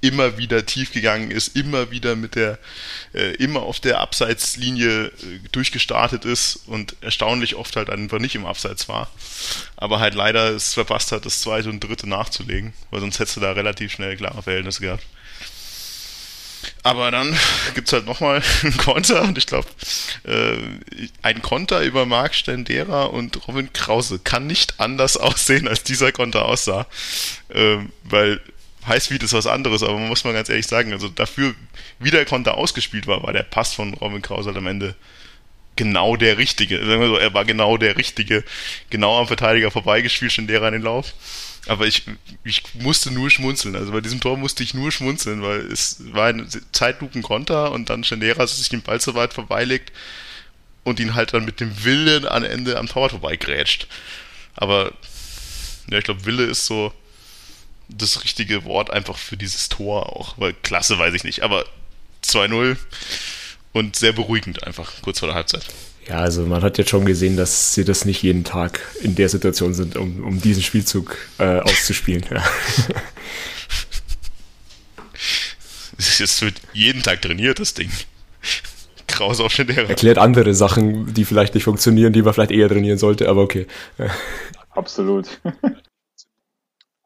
immer wieder tief gegangen ist, immer wieder mit der, äh, immer auf der Abseitslinie äh, durchgestartet ist und erstaunlich oft halt einfach nicht im Abseits war. Aber halt leider es verpasst hat, das zweite und dritte nachzulegen, weil sonst hättest du da relativ schnell klare Verhältnisse gehabt. Aber dann gibt's halt nochmal [LAUGHS] einen Konter und ich glaube, äh, ein Konter über Marc Stendera und Robin Krause kann nicht anders [LAUGHS] aussehen, als dieser Konter aussah. Ähm, weil wie das was anderes, aber man muss mal ganz ehrlich sagen, also dafür, wie der Konter ausgespielt war, war der Pass von Robin Krause halt am Ende genau der richtige. Sagen wir so, er war genau der richtige, genau am Verteidiger vorbeigespielt, Stendera in den Lauf. Aber ich, ich musste nur schmunzeln. Also bei diesem Tor musste ich nur schmunzeln, weil es war ein Zeitlupenkonter und dann Schendera sich den Ball so weit vorbeilegt und ihn halt dann mit dem Willen am Ende am Torwart vorbeigrätscht. Aber ja, ich glaube, Wille ist so das richtige Wort einfach für dieses Tor auch. Weil klasse weiß ich nicht. Aber 2-0 und sehr beruhigend einfach kurz vor der Halbzeit. Ja, also man hat jetzt schon gesehen, dass sie das nicht jeden Tag in der Situation sind, um, um diesen Spielzug äh, auszuspielen. Ja. [LAUGHS] Es wird jeden Tag trainiert, das Ding. Kraus auf den Erklärt andere Sachen, die vielleicht nicht funktionieren, die man vielleicht eher trainieren sollte, aber okay. Absolut. [LAUGHS]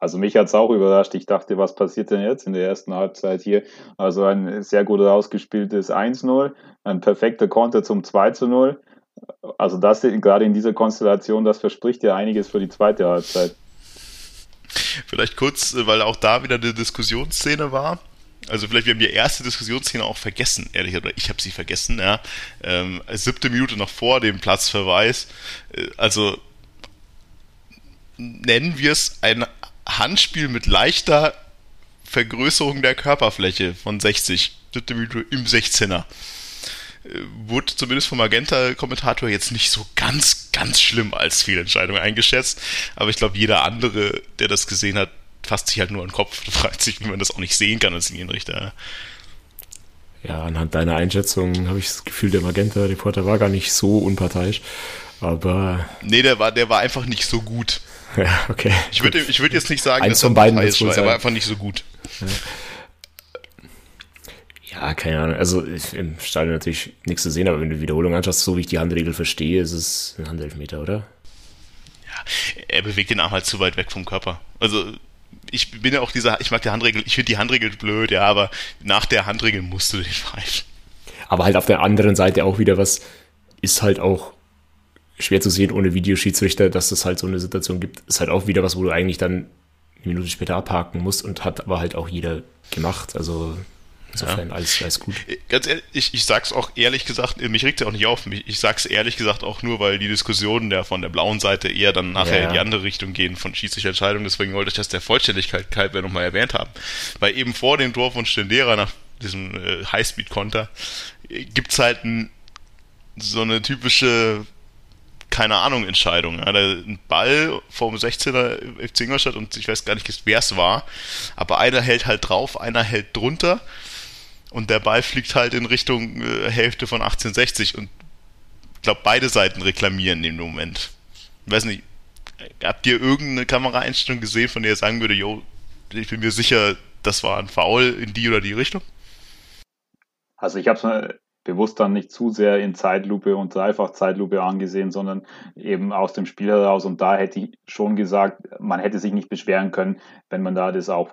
Also mich hat es auch überrascht. Ich dachte, was passiert denn jetzt in der ersten Halbzeit hier? Also ein sehr gut ausgespieltes 1-0, ein perfekter Konter zum 2-0 also das gerade in dieser Konstellation, das verspricht ja einiges für die zweite Halbzeit. Vielleicht kurz, weil auch da wieder eine Diskussionsszene war. Also vielleicht wir haben die erste Diskussionsszene auch vergessen, ehrlich oder ich habe sie vergessen. Ja, ähm, siebte Minute noch vor dem Platzverweis. Äh, also nennen wir es ein Handspiel mit leichter Vergrößerung der Körperfläche von 60. Siebte Minute im 16er wurde zumindest vom Magenta-Kommentator jetzt nicht so ganz, ganz schlimm als Fehlentscheidung eingeschätzt. Aber ich glaube, jeder andere, der das gesehen hat, fasst sich halt nur an den Kopf [LAUGHS] und fragt sich, wie man das auch nicht sehen kann als Linienrichter. Ja, anhand deiner Einschätzung habe ich das Gefühl, der Magenta-Reporter war gar nicht so unparteiisch. Aber. Nee, der war, der war einfach nicht so gut. Ja, okay. Ich würde ich würd jetzt nicht sagen, Eins dass er beiden ist, war. er war einfach nicht so gut. Ja. Ja, keine Ahnung. Also im Stadion natürlich nichts zu sehen, aber wenn du die Wiederholung anschaust, so wie ich die Handregel verstehe, ist es ein Handelfmeter, oder? Ja, er bewegt den Arm halt zu weit weg vom Körper. Also ich bin ja auch dieser, ich mag die Handregel, ich finde die Handregel blöd, ja, aber nach der Handregel musst du den [LAUGHS] pfeifen. Aber halt auf der anderen Seite auch wieder was, ist halt auch schwer zu sehen ohne Videoschiedsrichter, dass es halt so eine Situation gibt, ist halt auch wieder was, wo du eigentlich dann eine Minute später abhaken musst und hat aber halt auch jeder gemacht. Also Insofern ja. alles, alles gut. Äh, ganz ehrlich, ich, ich sag's auch ehrlich gesagt, mich regt ja auch nicht auf. Mich, ich sag's ehrlich gesagt auch nur, weil die Diskussionen der von der blauen Seite eher dann nachher ja. in die andere Richtung gehen von Schiedsrichterentscheidungen. Deswegen wollte ich das der Vollständigkeit kalb nochmal erwähnt haben. Weil eben vor dem Tor von Stendera nach diesem äh, Highspeed-Konter äh, gibt's halt ein, so eine typische keine Ahnung, Entscheidung. Ja, ein Ball vom 16er FC Ingolstadt und ich weiß gar nicht, wer es war, aber einer hält halt drauf, einer hält drunter und der Ball fliegt halt in Richtung äh, Hälfte von 1860 und ich glaube, beide Seiten reklamieren in dem Moment. Ich weiß nicht, habt ihr irgendeine Kameraeinstellung gesehen, von der ihr sagen würde, yo, ich bin mir sicher, das war ein Foul in die oder die Richtung? Also ich habe es bewusst dann nicht zu sehr in Zeitlupe und dreifach Zeitlupe angesehen, sondern eben aus dem Spiel heraus. Und da hätte ich schon gesagt, man hätte sich nicht beschweren können, wenn man da das auch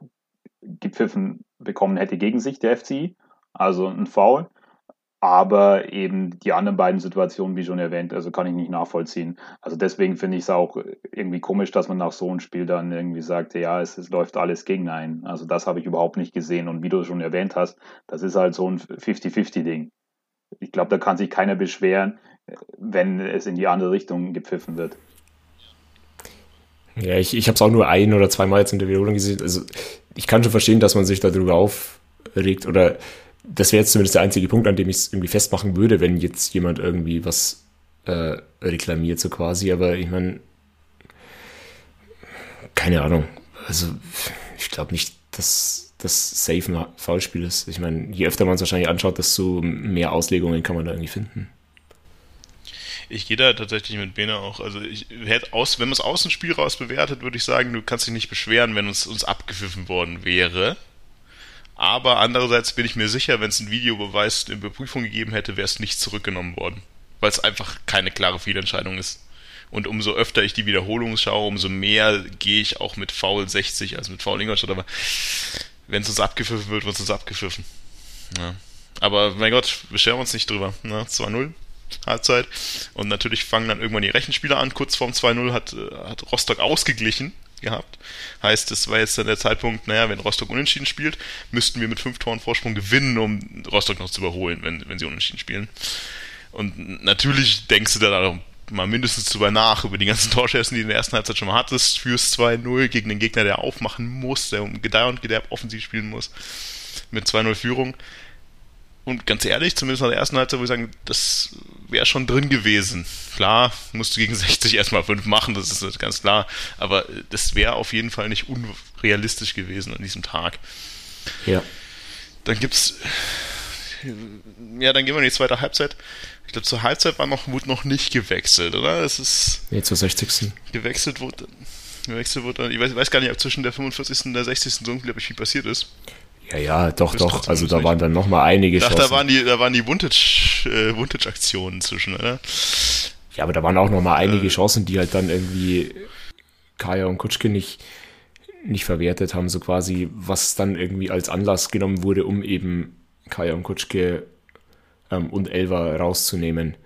gepfiffen bekommen hätte gegen sich, der FCI. Also ein Foul. Aber eben die anderen beiden Situationen, wie schon erwähnt, also kann ich nicht nachvollziehen. Also deswegen finde ich es auch irgendwie komisch, dass man nach so einem Spiel dann irgendwie sagt, ja, es, es läuft alles gegen einen. Also das habe ich überhaupt nicht gesehen. Und wie du schon erwähnt hast, das ist halt so ein 50-50-Ding ich glaube, da kann sich keiner beschweren, wenn es in die andere Richtung gepfiffen wird. Ja, ich, ich habe es auch nur ein oder zweimal jetzt in der Wiederholung gesehen. Also ich kann schon verstehen, dass man sich darüber aufregt oder das wäre jetzt zumindest der einzige Punkt, an dem ich es irgendwie festmachen würde, wenn jetzt jemand irgendwie was äh, reklamiert, so quasi. Aber ich meine, keine Ahnung. Also ich glaube nicht, dass das safe ein Foulspiel ist. Ich meine, je öfter man es wahrscheinlich anschaut, desto mehr Auslegungen kann man da irgendwie finden. Ich gehe da tatsächlich mit Bene auch. Also ich aus, wenn man es aus dem Spiel raus bewertet, würde ich sagen, du kannst dich nicht beschweren, wenn uns, uns abgepfiffen worden wäre. Aber andererseits bin ich mir sicher, wenn es einen Videobeweis in Überprüfung gegeben hätte, wäre es nicht zurückgenommen worden. Weil es einfach keine klare Fehlentscheidung ist. Und umso öfter ich die Wiederholung schaue, umso mehr gehe ich auch mit Foul 60, also mit Foul Ingolstadt. Aber wenn es uns abgepfiffen wird, wird es uns abgepfiffen. Ja. Aber mein Gott, beschweren wir uns nicht drüber. Ne? 2-0, Halbzeit. Und natürlich fangen dann irgendwann die Rechenspieler an. Kurz vorm 2-0 hat, äh, hat Rostock ausgeglichen gehabt. Heißt, es war jetzt dann der Zeitpunkt, naja, wenn Rostock unentschieden spielt, müssten wir mit fünf Toren Vorsprung gewinnen, um Rostock noch zu überholen, wenn, wenn sie unentschieden spielen. Und natürlich denkst du da mal mindestens drüber nach, über die ganzen Torschüsse, die du in der ersten Halbzeit schon mal hattest, fürs 2-0 gegen den Gegner, der aufmachen muss, der um Gedeih und Gederb offensiv spielen muss, mit 2-0 Führung. Und ganz ehrlich, zumindest nach der ersten Halbzeit, würde ich sagen, das wäre schon drin gewesen. Klar, musst du gegen 60 erstmal 5 machen, das ist ganz klar. Aber das wäre auf jeden Fall nicht unrealistisch gewesen an diesem Tag. Ja. Dann gibt's. [LAUGHS] Ja, dann gehen wir in die zweite Halbzeit. Ich glaube, zur Halbzeit war noch, wurde noch nicht gewechselt, oder? Es ist. Nee, zur 60. Gewechselt wurde. Gewechselt wurde. Ich weiß, weiß gar nicht, ob zwischen der 45. und der 60. so unglaublich viel passiert ist. Ja, ja, doch, doch. Also da waren dann nochmal einige Chancen. Da waren die, da waren die Vintage-Aktionen äh, zwischen, oder? Ja, aber da waren auch nochmal einige äh, Chancen, die halt dann irgendwie Kaya und Kutschke nicht, nicht verwertet haben, so quasi, was dann irgendwie als Anlass genommen wurde, um eben Kaya und Kutschke ähm, und Elva rauszunehmen.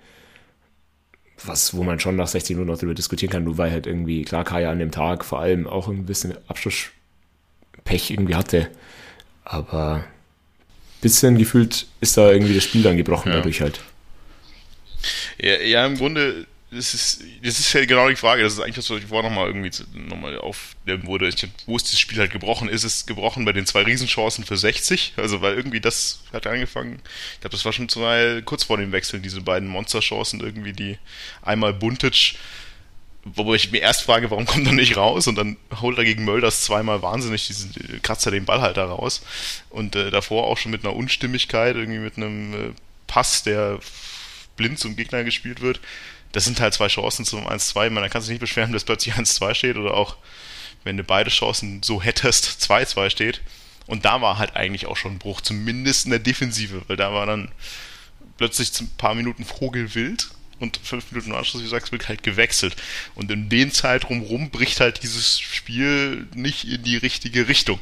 Was, wo man schon nach 60 Minuten noch darüber diskutieren kann, nur weil halt irgendwie, klar, Kaya an dem Tag vor allem auch ein bisschen Abschlusspech irgendwie hatte. Aber ein bisschen gefühlt ist da irgendwie das Spiel dann gebrochen ja. dadurch halt. Ja, ja, im Grunde das ist, das ist ja genau die Frage. Das ist eigentlich das, was ich vorher nochmal irgendwie nochmal aufnehmen wurde. Wo ist das Spiel halt gebrochen? Ist es gebrochen bei den zwei Riesenchancen für 60? Also, weil irgendwie das hat angefangen. Ich glaube, das war schon zwei, kurz vor dem Wechsel, diese beiden Monsterchancen irgendwie, die einmal Buntic, wo ich mir erst frage, warum kommt er nicht raus? Und dann holt er gegen Mölders zweimal wahnsinnig diesen, kratzt er den Ball halt da raus. Und äh, davor auch schon mit einer Unstimmigkeit, irgendwie mit einem äh, Pass, der blind zum Gegner gespielt wird das sind halt zwei Chancen zum 1-2. Man kann sich nicht beschweren, dass plötzlich 1-2 steht oder auch, wenn du beide Chancen so hättest, 2-2 steht. Und da war halt eigentlich auch schon ein Bruch, zumindest in der Defensive, weil da war dann plötzlich ein paar Minuten Vogelwild und fünf Minuten Anschluss, wie du sagst, wird halt gewechselt. Und in den Zeitraum rum bricht halt dieses Spiel nicht in die richtige Richtung.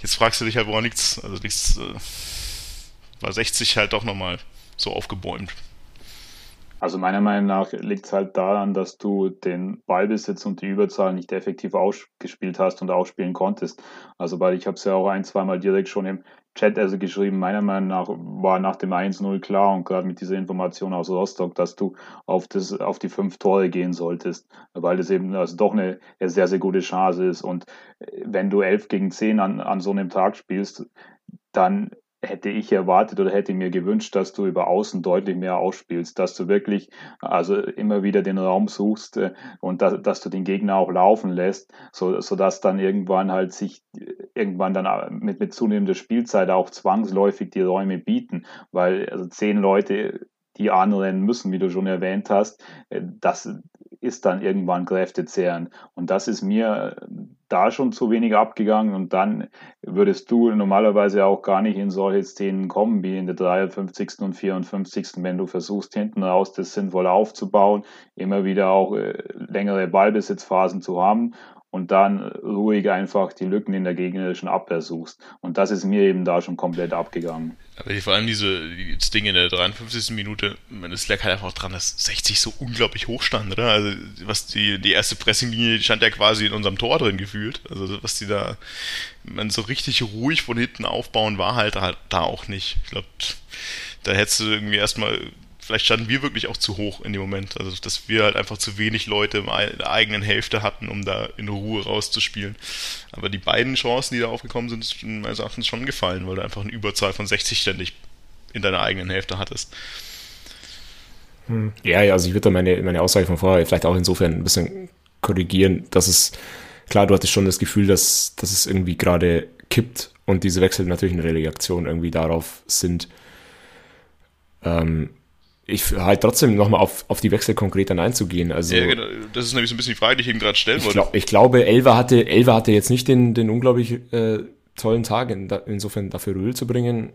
Jetzt fragst du dich halt, woran liegt's? Also liegt's, äh, war 60 halt doch nochmal so aufgebäumt. Also meiner Meinung nach liegt es halt daran, dass du den Ballbesitz und die Überzahl nicht effektiv ausgespielt hast und ausspielen konntest. Also weil ich habe es ja auch ein, zweimal direkt schon im Chat also geschrieben, meiner Meinung nach war nach dem 1-0 klar und gerade mit dieser Information aus Rostock, dass du auf, das, auf die fünf Tore gehen solltest, weil das eben also doch eine, sehr, sehr gute Chance ist. Und wenn du 11 gegen 10 an, an so einem Tag spielst, dann hätte ich erwartet oder hätte mir gewünscht, dass du über Außen deutlich mehr ausspielst, dass du wirklich also immer wieder den Raum suchst äh, und da, dass du den Gegner auch laufen lässt, so, so dass dann irgendwann halt sich irgendwann dann äh, mit, mit zunehmender Spielzeit auch zwangsläufig die Räume bieten, weil also zehn Leute die anrennen müssen, wie du schon erwähnt hast, äh, das ist dann irgendwann kräftezehrend. Und das ist mir da schon zu wenig abgegangen und dann würdest du normalerweise auch gar nicht in solche Szenen kommen wie in der 53. und 54. wenn du versuchst hinten raus das sinnvoll aufzubauen, immer wieder auch äh, längere Ballbesitzphasen zu haben und dann ruhig einfach die Lücken in der gegnerischen Abwehr suchst. Und das ist mir eben da schon komplett abgegangen. Aber vor allem diese, das Ding in der 53. Minute, es lag halt einfach dran, dass 60 so unglaublich hoch stand, oder? Also, was die, die erste Pressinglinie stand ja quasi in unserem Tor drin gefühlt. Also, was die da, man so richtig ruhig von hinten aufbauen, war halt, halt da auch nicht. Ich glaube, da hättest du irgendwie erstmal vielleicht standen wir wirklich auch zu hoch in dem Moment. Also, dass wir halt einfach zu wenig Leute in der eigenen Hälfte hatten, um da in Ruhe rauszuspielen. Aber die beiden Chancen, die da aufgekommen sind, sind meines Erachtens schon gefallen, weil du einfach eine Überzahl von 60 ständig in deiner eigenen Hälfte hattest. Hm. Ja, ja, also ich würde meine, meine Aussage von vorher vielleicht auch insofern ein bisschen korrigieren, dass es, klar, du hattest schon das Gefühl, dass, dass es irgendwie gerade kippt und diese Wechsel natürlich eine Relegation irgendwie darauf sind, ähm, ich halt trotzdem nochmal auf, auf die Wechsel konkret dann einzugehen. Also, ja, genau. Das ist nämlich so ein bisschen die Frage, die ich eben gerade stellen wollte. Ich, glaub, ich glaube, Elva hatte, Elva hatte jetzt nicht den, den unglaublich äh, tollen Tag. In, insofern dafür Röhl zu bringen,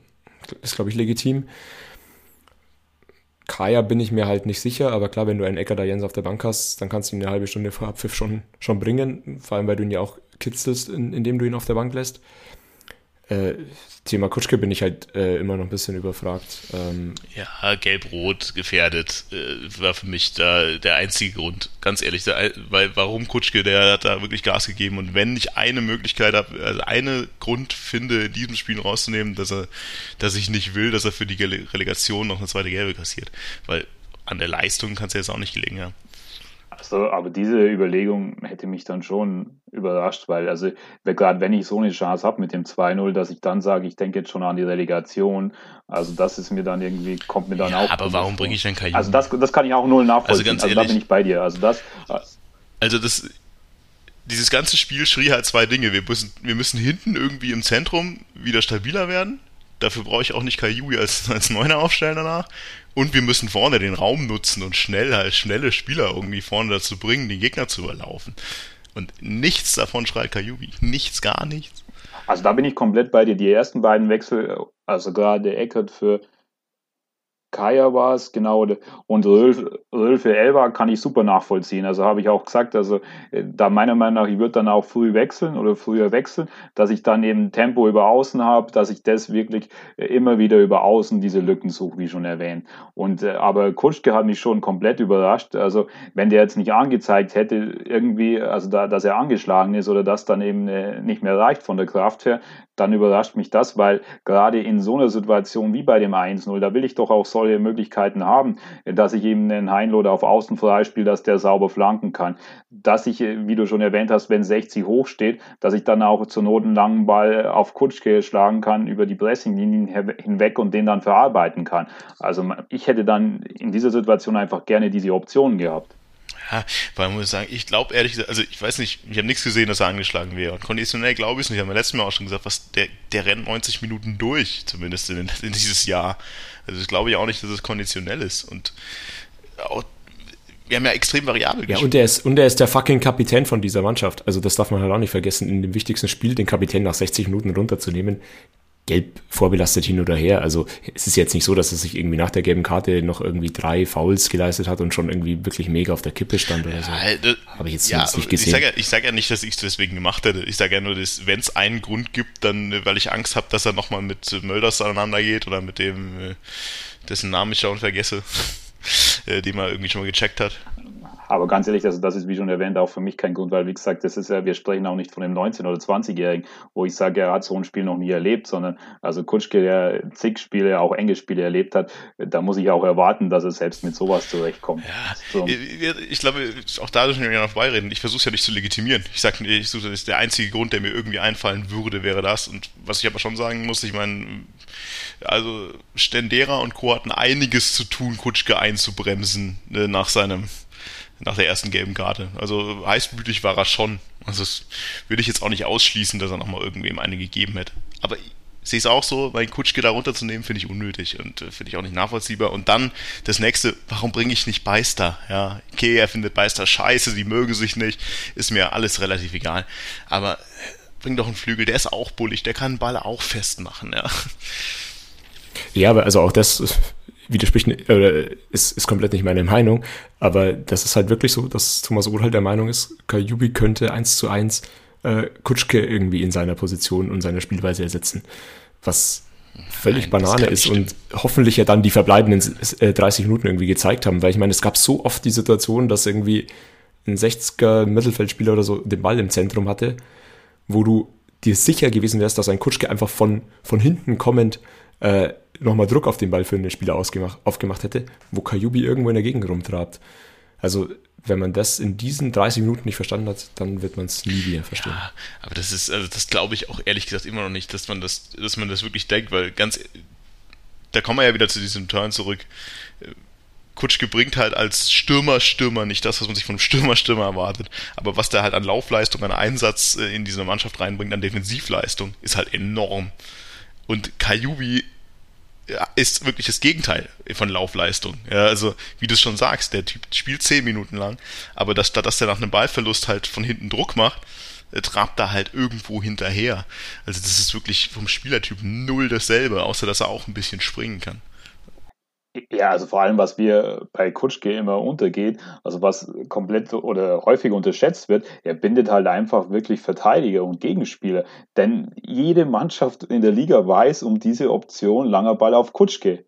ist, glaube ich, legitim. Kaya bin ich mir halt nicht sicher, aber klar, wenn du einen Ecker da Jens auf der Bank hast, dann kannst du ihn eine halbe Stunde vor Abpfiff schon, schon bringen, vor allem weil du ihn ja auch kitzelst, in, indem du ihn auf der Bank lässt. Äh, Thema Kutschke bin ich halt äh, immer noch ein bisschen überfragt. Ähm, ja, gelb-rot gefährdet äh, war für mich da der einzige Grund, ganz ehrlich. Der, weil warum Kutschke, der hat da wirklich Gas gegeben und wenn ich eine Möglichkeit habe, also eine Grund finde, in diesem Spiel rauszunehmen, dass er, dass ich nicht will, dass er für die Relegation noch eine zweite Gelbe kassiert. Weil an der Leistung kann es ja jetzt auch nicht gelegen haben. Also, aber diese Überlegung hätte mich dann schon überrascht, weil, also, gerade wenn ich so eine Chance habe mit dem 2-0, dass ich dann sage, ich denke jetzt schon an die Relegation, also das ist mir dann irgendwie, kommt mir dann ja, auch. Aber warum bringe ich dann Kaiju? Also, das, das kann ich auch null nachvollziehen. Also, ganz ehrlich, also da bin ich bei dir. Also, das. Also, das. Dieses ganze Spiel schrie halt zwei Dinge. Wir müssen, wir müssen hinten irgendwie im Zentrum wieder stabiler werden. Dafür brauche ich auch nicht Kaiju als, als Neuner aufstellen danach. Und wir müssen vorne den Raum nutzen und schnell halt schnelle Spieler irgendwie vorne dazu bringen, den Gegner zu überlaufen. Und nichts davon schreit Kajubi. Nichts, gar nichts. Also da bin ich komplett bei dir. Die ersten beiden Wechsel, also gerade Eckert für Kaya war es, genau. Und Rölfe Elba kann ich super nachvollziehen. Also habe ich auch gesagt, also äh, da meiner Meinung nach, ich würde dann auch früh wechseln oder früher wechseln, dass ich dann eben Tempo über Außen habe, dass ich das wirklich äh, immer wieder über Außen diese Lücken suche, wie schon erwähnt. Und äh, aber Kutschke hat mich schon komplett überrascht. Also wenn der jetzt nicht angezeigt hätte, irgendwie, also da, dass er angeschlagen ist oder dass dann eben nicht mehr reicht von der Kraft her, dann überrascht mich das, weil gerade in so einer Situation wie bei dem 1-0, da will ich doch auch solche Möglichkeiten haben, dass ich eben einen Heinloder auf Außen freispiele, dass der sauber flanken kann. Dass ich, wie du schon erwähnt hast, wenn 60 hoch steht, dass ich dann auch zur Not einen langen Ball auf Kutschke schlagen kann über die Pressinglinien hinweg und den dann verarbeiten kann. Also ich hätte dann in dieser Situation einfach gerne diese Option gehabt. Ja, weil man muss sagen, ich glaube ehrlich gesagt, also ich weiß nicht, ich habe nichts gesehen, dass er angeschlagen wäre. Und konditionell glaube ich es nicht. Haben wir letztes Mal auch schon gesagt, was der, der rennt 90 Minuten durch, zumindest in, in dieses Jahr. Also ich glaube ja auch nicht, dass es konditionell ist. Und auch, wir haben ja extrem variabel Ja, und er, ist, und er ist der fucking Kapitän von dieser Mannschaft. Also das darf man halt auch nicht vergessen, in dem wichtigsten Spiel den Kapitän nach 60 Minuten runterzunehmen gelb vorbelastet hin oder her. Also es ist jetzt nicht so, dass er sich irgendwie nach der gelben Karte noch irgendwie drei Fouls geleistet hat und schon irgendwie wirklich mega auf der Kippe stand oder so. Ja, Habe ich jetzt, ja, nicht gesehen. Ich sage ja, ich sag ja nicht, dass ich es deswegen gemacht hätte. Ich sage ja nur, dass wenn es einen Grund gibt, dann weil ich Angst habe, dass er nochmal mit Mölders aneinander geht oder mit dem, äh, dessen Namen ich schon vergesse. [LAUGHS] äh, den man irgendwie schon mal gecheckt hat. Aber ganz ehrlich, also das ist wie schon erwähnt auch für mich kein Grund, weil wie gesagt, das ist ja, wir sprechen auch nicht von dem 19- oder 20-Jährigen, wo ich sage, er hat so ein Spiel noch nie erlebt, sondern also Kutschke, der zig Spiele, auch enge Spiele erlebt hat, da muss ich auch erwarten, dass er selbst mit sowas zurechtkommt. Ja, so. ich glaube, auch da dürfen wir noch beireden. Ich versuche es ja nicht zu legitimieren. Ich sage, ich suche, das ist der einzige Grund, der mir irgendwie einfallen würde, wäre das. Und was ich aber schon sagen muss, ich meine, also Stendera und Co. hatten einiges zu tun, Kutschke einzubremsen ne, nach seinem nach der ersten gelben Karte. Also heißblütig war er schon. Also das würde ich jetzt auch nicht ausschließen, dass er nochmal irgendwem eine gegeben hätte. Aber ich sehe es auch so, mein Kutschke da runterzunehmen, finde ich unnötig und äh, finde ich auch nicht nachvollziehbar. Und dann das nächste, warum bringe ich nicht Beister? Ja, okay, er findet Beister scheiße, die mögen sich nicht, ist mir alles relativ egal. Aber äh, bring doch einen Flügel, der ist auch bullig, der kann einen Ball auch festmachen, ja. Ja, aber also auch das widerspricht oder ist, ist komplett nicht meine Meinung, aber das ist halt wirklich so, dass Thomas Ohl halt der Meinung ist, Kajubi könnte eins zu eins äh, Kutschke irgendwie in seiner Position und seiner Spielweise ersetzen, was völlig Nein, Banane ist und hoffentlich ja dann die verbleibenden äh, 30 Minuten irgendwie gezeigt haben, weil ich meine, es gab so oft die Situation, dass irgendwie ein 60er Mittelfeldspieler oder so den Ball im Zentrum hatte, wo du dir sicher gewesen wärst, dass ein Kutschke einfach von, von hinten kommend äh, nochmal Druck auf den Ball für den Spieler ausgemacht, aufgemacht hätte, wo Kajubi irgendwo in der Gegend rumtrabt. Also, wenn man das in diesen 30 Minuten nicht verstanden hat, dann wird man es nie wieder verstehen. Ja, aber das ist, also das glaube ich auch ehrlich gesagt immer noch nicht, dass man das, dass man das wirklich denkt, weil ganz, da kommen wir ja wieder zu diesem Turn zurück. Kutschke bringt halt als Stürmer, Stürmer nicht das, was man sich von einem Stürmer, Stürmer erwartet. Aber was der halt an Laufleistung, an Einsatz äh, in diese Mannschaft reinbringt, an Defensivleistung, ist halt enorm. Und Kajubi ist wirklich das Gegenteil von Laufleistung. Ja, also, wie du schon sagst, der Typ spielt zehn Minuten lang, aber das, statt dass er nach einem Ballverlust halt von hinten Druck macht, äh, trabt er halt irgendwo hinterher. Also, das ist wirklich vom Spielertyp null dasselbe, außer dass er auch ein bisschen springen kann. Ja, also vor allem, was wir bei Kutschke immer untergeht, also was komplett oder häufig unterschätzt wird, er bindet halt einfach wirklich Verteidiger und Gegenspieler. Denn jede Mannschaft in der Liga weiß um diese Option langer Ball auf Kutschke.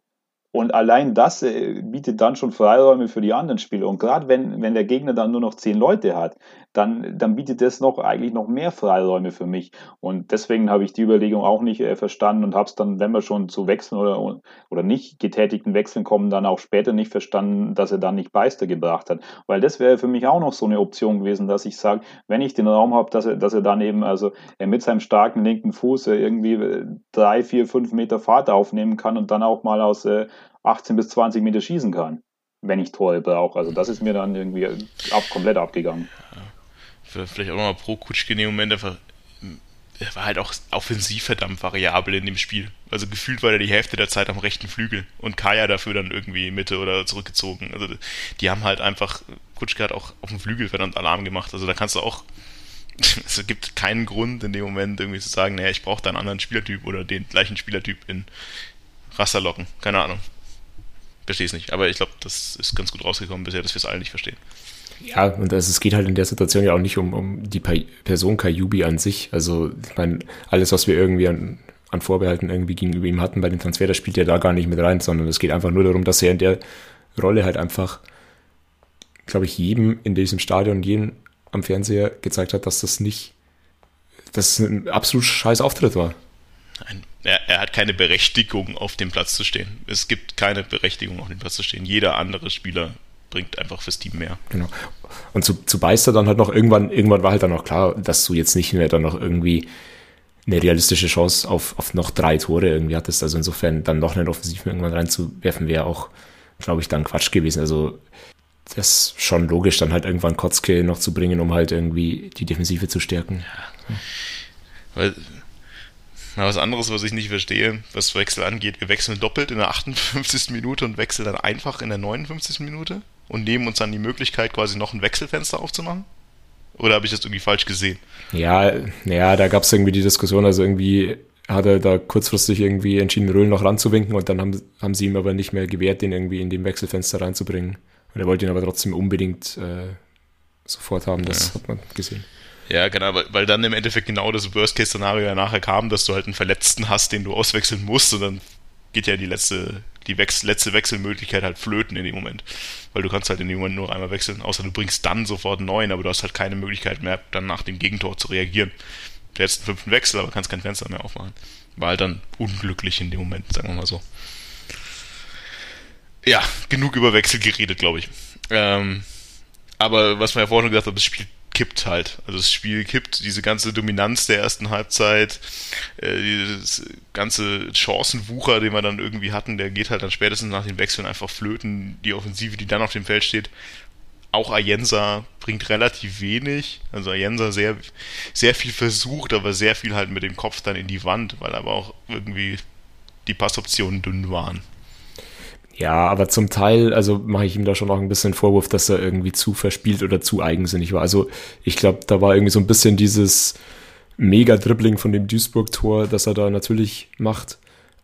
Und allein das äh, bietet dann schon Freiräume für die anderen Spieler. Und gerade wenn, wenn der Gegner dann nur noch zehn Leute hat, dann, dann bietet das noch eigentlich noch mehr Freiräume für mich. Und deswegen habe ich die Überlegung auch nicht äh, verstanden und habe es dann, wenn wir schon zu Wechseln oder, oder nicht getätigten Wechseln kommen, dann auch später nicht verstanden, dass er dann nicht Beister gebracht hat. Weil das wäre für mich auch noch so eine Option gewesen, dass ich sage, wenn ich den Raum habe, dass er, dass er dann eben also er mit seinem starken linken Fuß äh, irgendwie äh, drei, vier, fünf Meter Fahrt aufnehmen kann und dann auch mal aus äh, 18 bis 20 Meter schießen kann, wenn ich Tore brauche. Also das ist mir dann irgendwie ab, komplett abgegangen. Vielleicht auch nochmal pro Kutschke in dem Moment einfach, er war halt auch offensiv verdammt variabel in dem Spiel. Also gefühlt war er die Hälfte der Zeit am rechten Flügel und Kaya dafür dann irgendwie Mitte oder zurückgezogen. Also die haben halt einfach, Kutschke hat auch auf dem Flügel verdammt Alarm gemacht. Also da kannst du auch, [LAUGHS] es gibt keinen Grund in dem Moment irgendwie zu sagen, naja, ich brauche da einen anderen Spielertyp oder den gleichen Spielertyp in Rasterlocken. Keine Ahnung verstehe es nicht. Aber ich glaube, das ist ganz gut rausgekommen bisher, dass wir es alle nicht verstehen. Ja, und also es geht halt in der Situation ja auch nicht um, um die Person Kayubi an sich. Also, ich meine, alles, was wir irgendwie an, an Vorbehalten irgendwie gegenüber ihm hatten bei dem Transfer, das spielt ja da gar nicht mit rein, sondern es geht einfach nur darum, dass er in der Rolle halt einfach, glaube ich, jedem in diesem Stadion, jedem am Fernseher gezeigt hat, dass das nicht, dass es ein absolut scheiß Auftritt war. Ein er, er, hat keine Berechtigung, auf dem Platz zu stehen. Es gibt keine Berechtigung, auf dem Platz zu stehen. Jeder andere Spieler bringt einfach fürs Team mehr. Genau. Und zu, zu Beister dann halt noch irgendwann, irgendwann war halt dann auch klar, dass du jetzt nicht mehr dann noch irgendwie eine realistische Chance auf, auf noch drei Tore irgendwie hattest. Also insofern dann noch einen Offensiv irgendwann reinzuwerfen, wäre auch, glaube ich, dann Quatsch gewesen. Also das ist schon logisch, dann halt irgendwann Kotzke noch zu bringen, um halt irgendwie die Defensive zu stärken. Ja. Weil was anderes, was ich nicht verstehe, was Wechsel angeht. Wir wechseln doppelt in der 58. Minute und wechseln dann einfach in der 59. Minute und nehmen uns dann die Möglichkeit, quasi noch ein Wechselfenster aufzumachen? Oder habe ich das irgendwie falsch gesehen? Ja, ja, da gab es irgendwie die Diskussion, also irgendwie hat er da kurzfristig irgendwie entschieden, Röhl noch ranzuwinken und dann haben, haben sie ihm aber nicht mehr gewährt, den irgendwie in dem Wechselfenster reinzubringen. Und er wollte ihn aber trotzdem unbedingt äh, sofort haben, das ja. hat man gesehen. Ja, genau, weil, weil dann im Endeffekt genau das Worst-Case-Szenario ja nachher kam, dass du halt einen Verletzten hast, den du auswechseln musst und dann geht ja die letzte, die Wechsel, letzte Wechselmöglichkeit halt flöten in dem Moment. Weil du kannst halt in dem Moment nur einmal wechseln, außer du bringst dann sofort einen neuen, aber du hast halt keine Möglichkeit mehr, dann nach dem Gegentor zu reagieren. Du hättest einen fünften Wechsel, aber kannst kein Fenster mehr aufmachen. War halt dann unglücklich in dem Moment, sagen wir mal so. Ja, genug über Wechsel geredet, glaube ich. Ähm, aber was man ja vorhin gesagt hat, das Spiel kippt halt. Also das Spiel kippt, diese ganze Dominanz der ersten Halbzeit, äh, dieses ganze Chancenwucher, den wir dann irgendwie hatten, der geht halt dann spätestens nach den Wechseln einfach flöten. Die Offensive, die dann auf dem Feld steht, auch Ayensa bringt relativ wenig. Also Ayensa sehr, sehr viel versucht, aber sehr viel halt mit dem Kopf dann in die Wand, weil aber auch irgendwie die Passoptionen dünn waren. Ja, aber zum Teil, also mache ich ihm da schon auch ein bisschen Vorwurf, dass er irgendwie zu verspielt oder zu eigensinnig war. Also ich glaube, da war irgendwie so ein bisschen dieses Mega-Dribbling von dem Duisburg-Tor, das er da natürlich macht.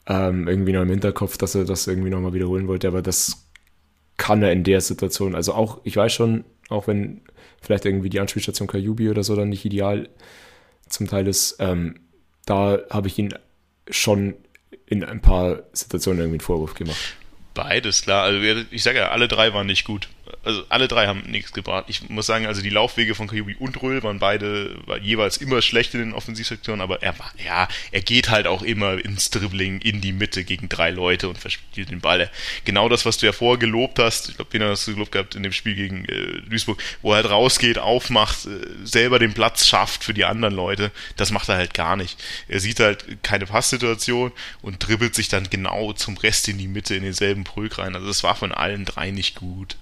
Ähm, irgendwie noch im Hinterkopf, dass er das irgendwie nochmal wiederholen wollte, aber das kann er in der Situation. Also auch, ich weiß schon, auch wenn vielleicht irgendwie die Anspielstation Kajubi oder so dann nicht ideal zum Teil ist, ähm, da habe ich ihn schon in ein paar Situationen irgendwie einen Vorwurf gemacht. Beides, klar. Also ich sage ja, alle drei waren nicht gut. Also alle drei haben nichts gebracht. Ich muss sagen, also die Laufwege von Kajubi und Röhl waren beide war jeweils immer schlecht in den Offensivsektoren, aber er war, ja, er geht halt auch immer ins Dribbling in die Mitte gegen drei Leute und verspielt den Ball. Genau das, was du ja vorher gelobt hast, ich glaube, den hast du gelobt gehabt in dem Spiel gegen äh, Duisburg, wo er halt rausgeht, aufmacht, äh, selber den Platz schafft für die anderen Leute, das macht er halt gar nicht. Er sieht halt keine Passsituation und dribbelt sich dann genau zum Rest in die Mitte in denselben Pulk rein. Also das war von allen drei nicht gut.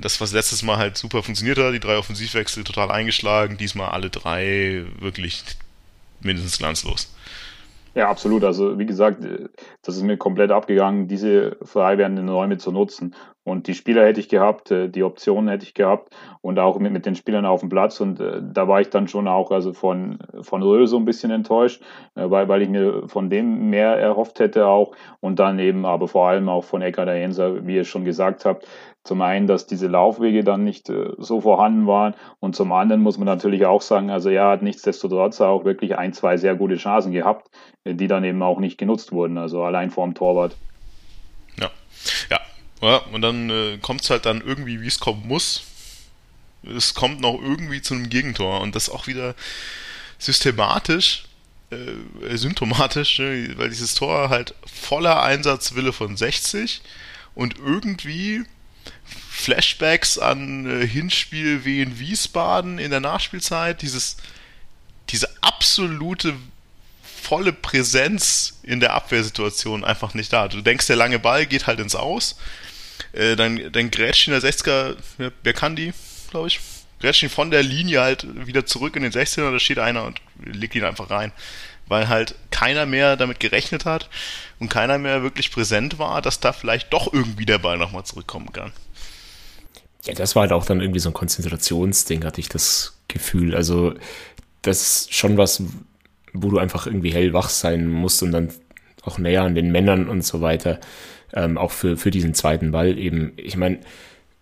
Das, was letztes Mal halt super funktioniert hat, die drei Offensivwechsel total eingeschlagen, diesmal alle drei wirklich mindestens glanzlos. Ja, absolut. Also wie gesagt, das ist mir komplett abgegangen, diese frei werdenden Räume zu nutzen. Und die Spieler hätte ich gehabt, äh, die Optionen hätte ich gehabt und auch mit, mit den Spielern auf dem Platz. Und äh, da war ich dann schon auch also von, von Röhl so ein bisschen enttäuscht, äh, weil, weil ich mir von dem mehr erhofft hätte auch. Und dann eben aber vor allem auch von Eckhard Jenser, wie ihr schon gesagt habt, zum einen, dass diese Laufwege dann nicht äh, so vorhanden waren und zum anderen muss man natürlich auch sagen, also er hat nichtsdestotrotz auch wirklich ein, zwei sehr gute Chancen gehabt, äh, die dann eben auch nicht genutzt wurden, also allein vorm Torwart. Ja, ja, ja und dann äh, kommt es halt dann irgendwie, wie es kommen muss. Es kommt noch irgendwie zu einem Gegentor und das auch wieder systematisch äh, symptomatisch, ne? weil dieses Tor halt voller Einsatzwille von 60 und irgendwie Flashbacks an äh, Hinspiel wie in Wiesbaden in der Nachspielzeit, dieses, diese absolute volle Präsenz in der Abwehrsituation einfach nicht da. Du denkst, der lange Ball geht halt ins Aus, äh, dann, dann grätscht ihn der 60er, wer kann die, glaube ich, grätscht ihn von der Linie halt wieder zurück in den 16er, da steht einer und legt ihn einfach rein. Weil halt keiner mehr damit gerechnet hat und keiner mehr wirklich präsent war, dass da vielleicht doch irgendwie der Ball nochmal zurückkommen kann. Ja, das war halt auch dann irgendwie so ein Konzentrationsding, hatte ich das Gefühl. Also, das ist schon was, wo du einfach irgendwie hellwach sein musst und dann auch näher an den Männern und so weiter. Ähm, auch für, für diesen zweiten Ball eben. Ich meine,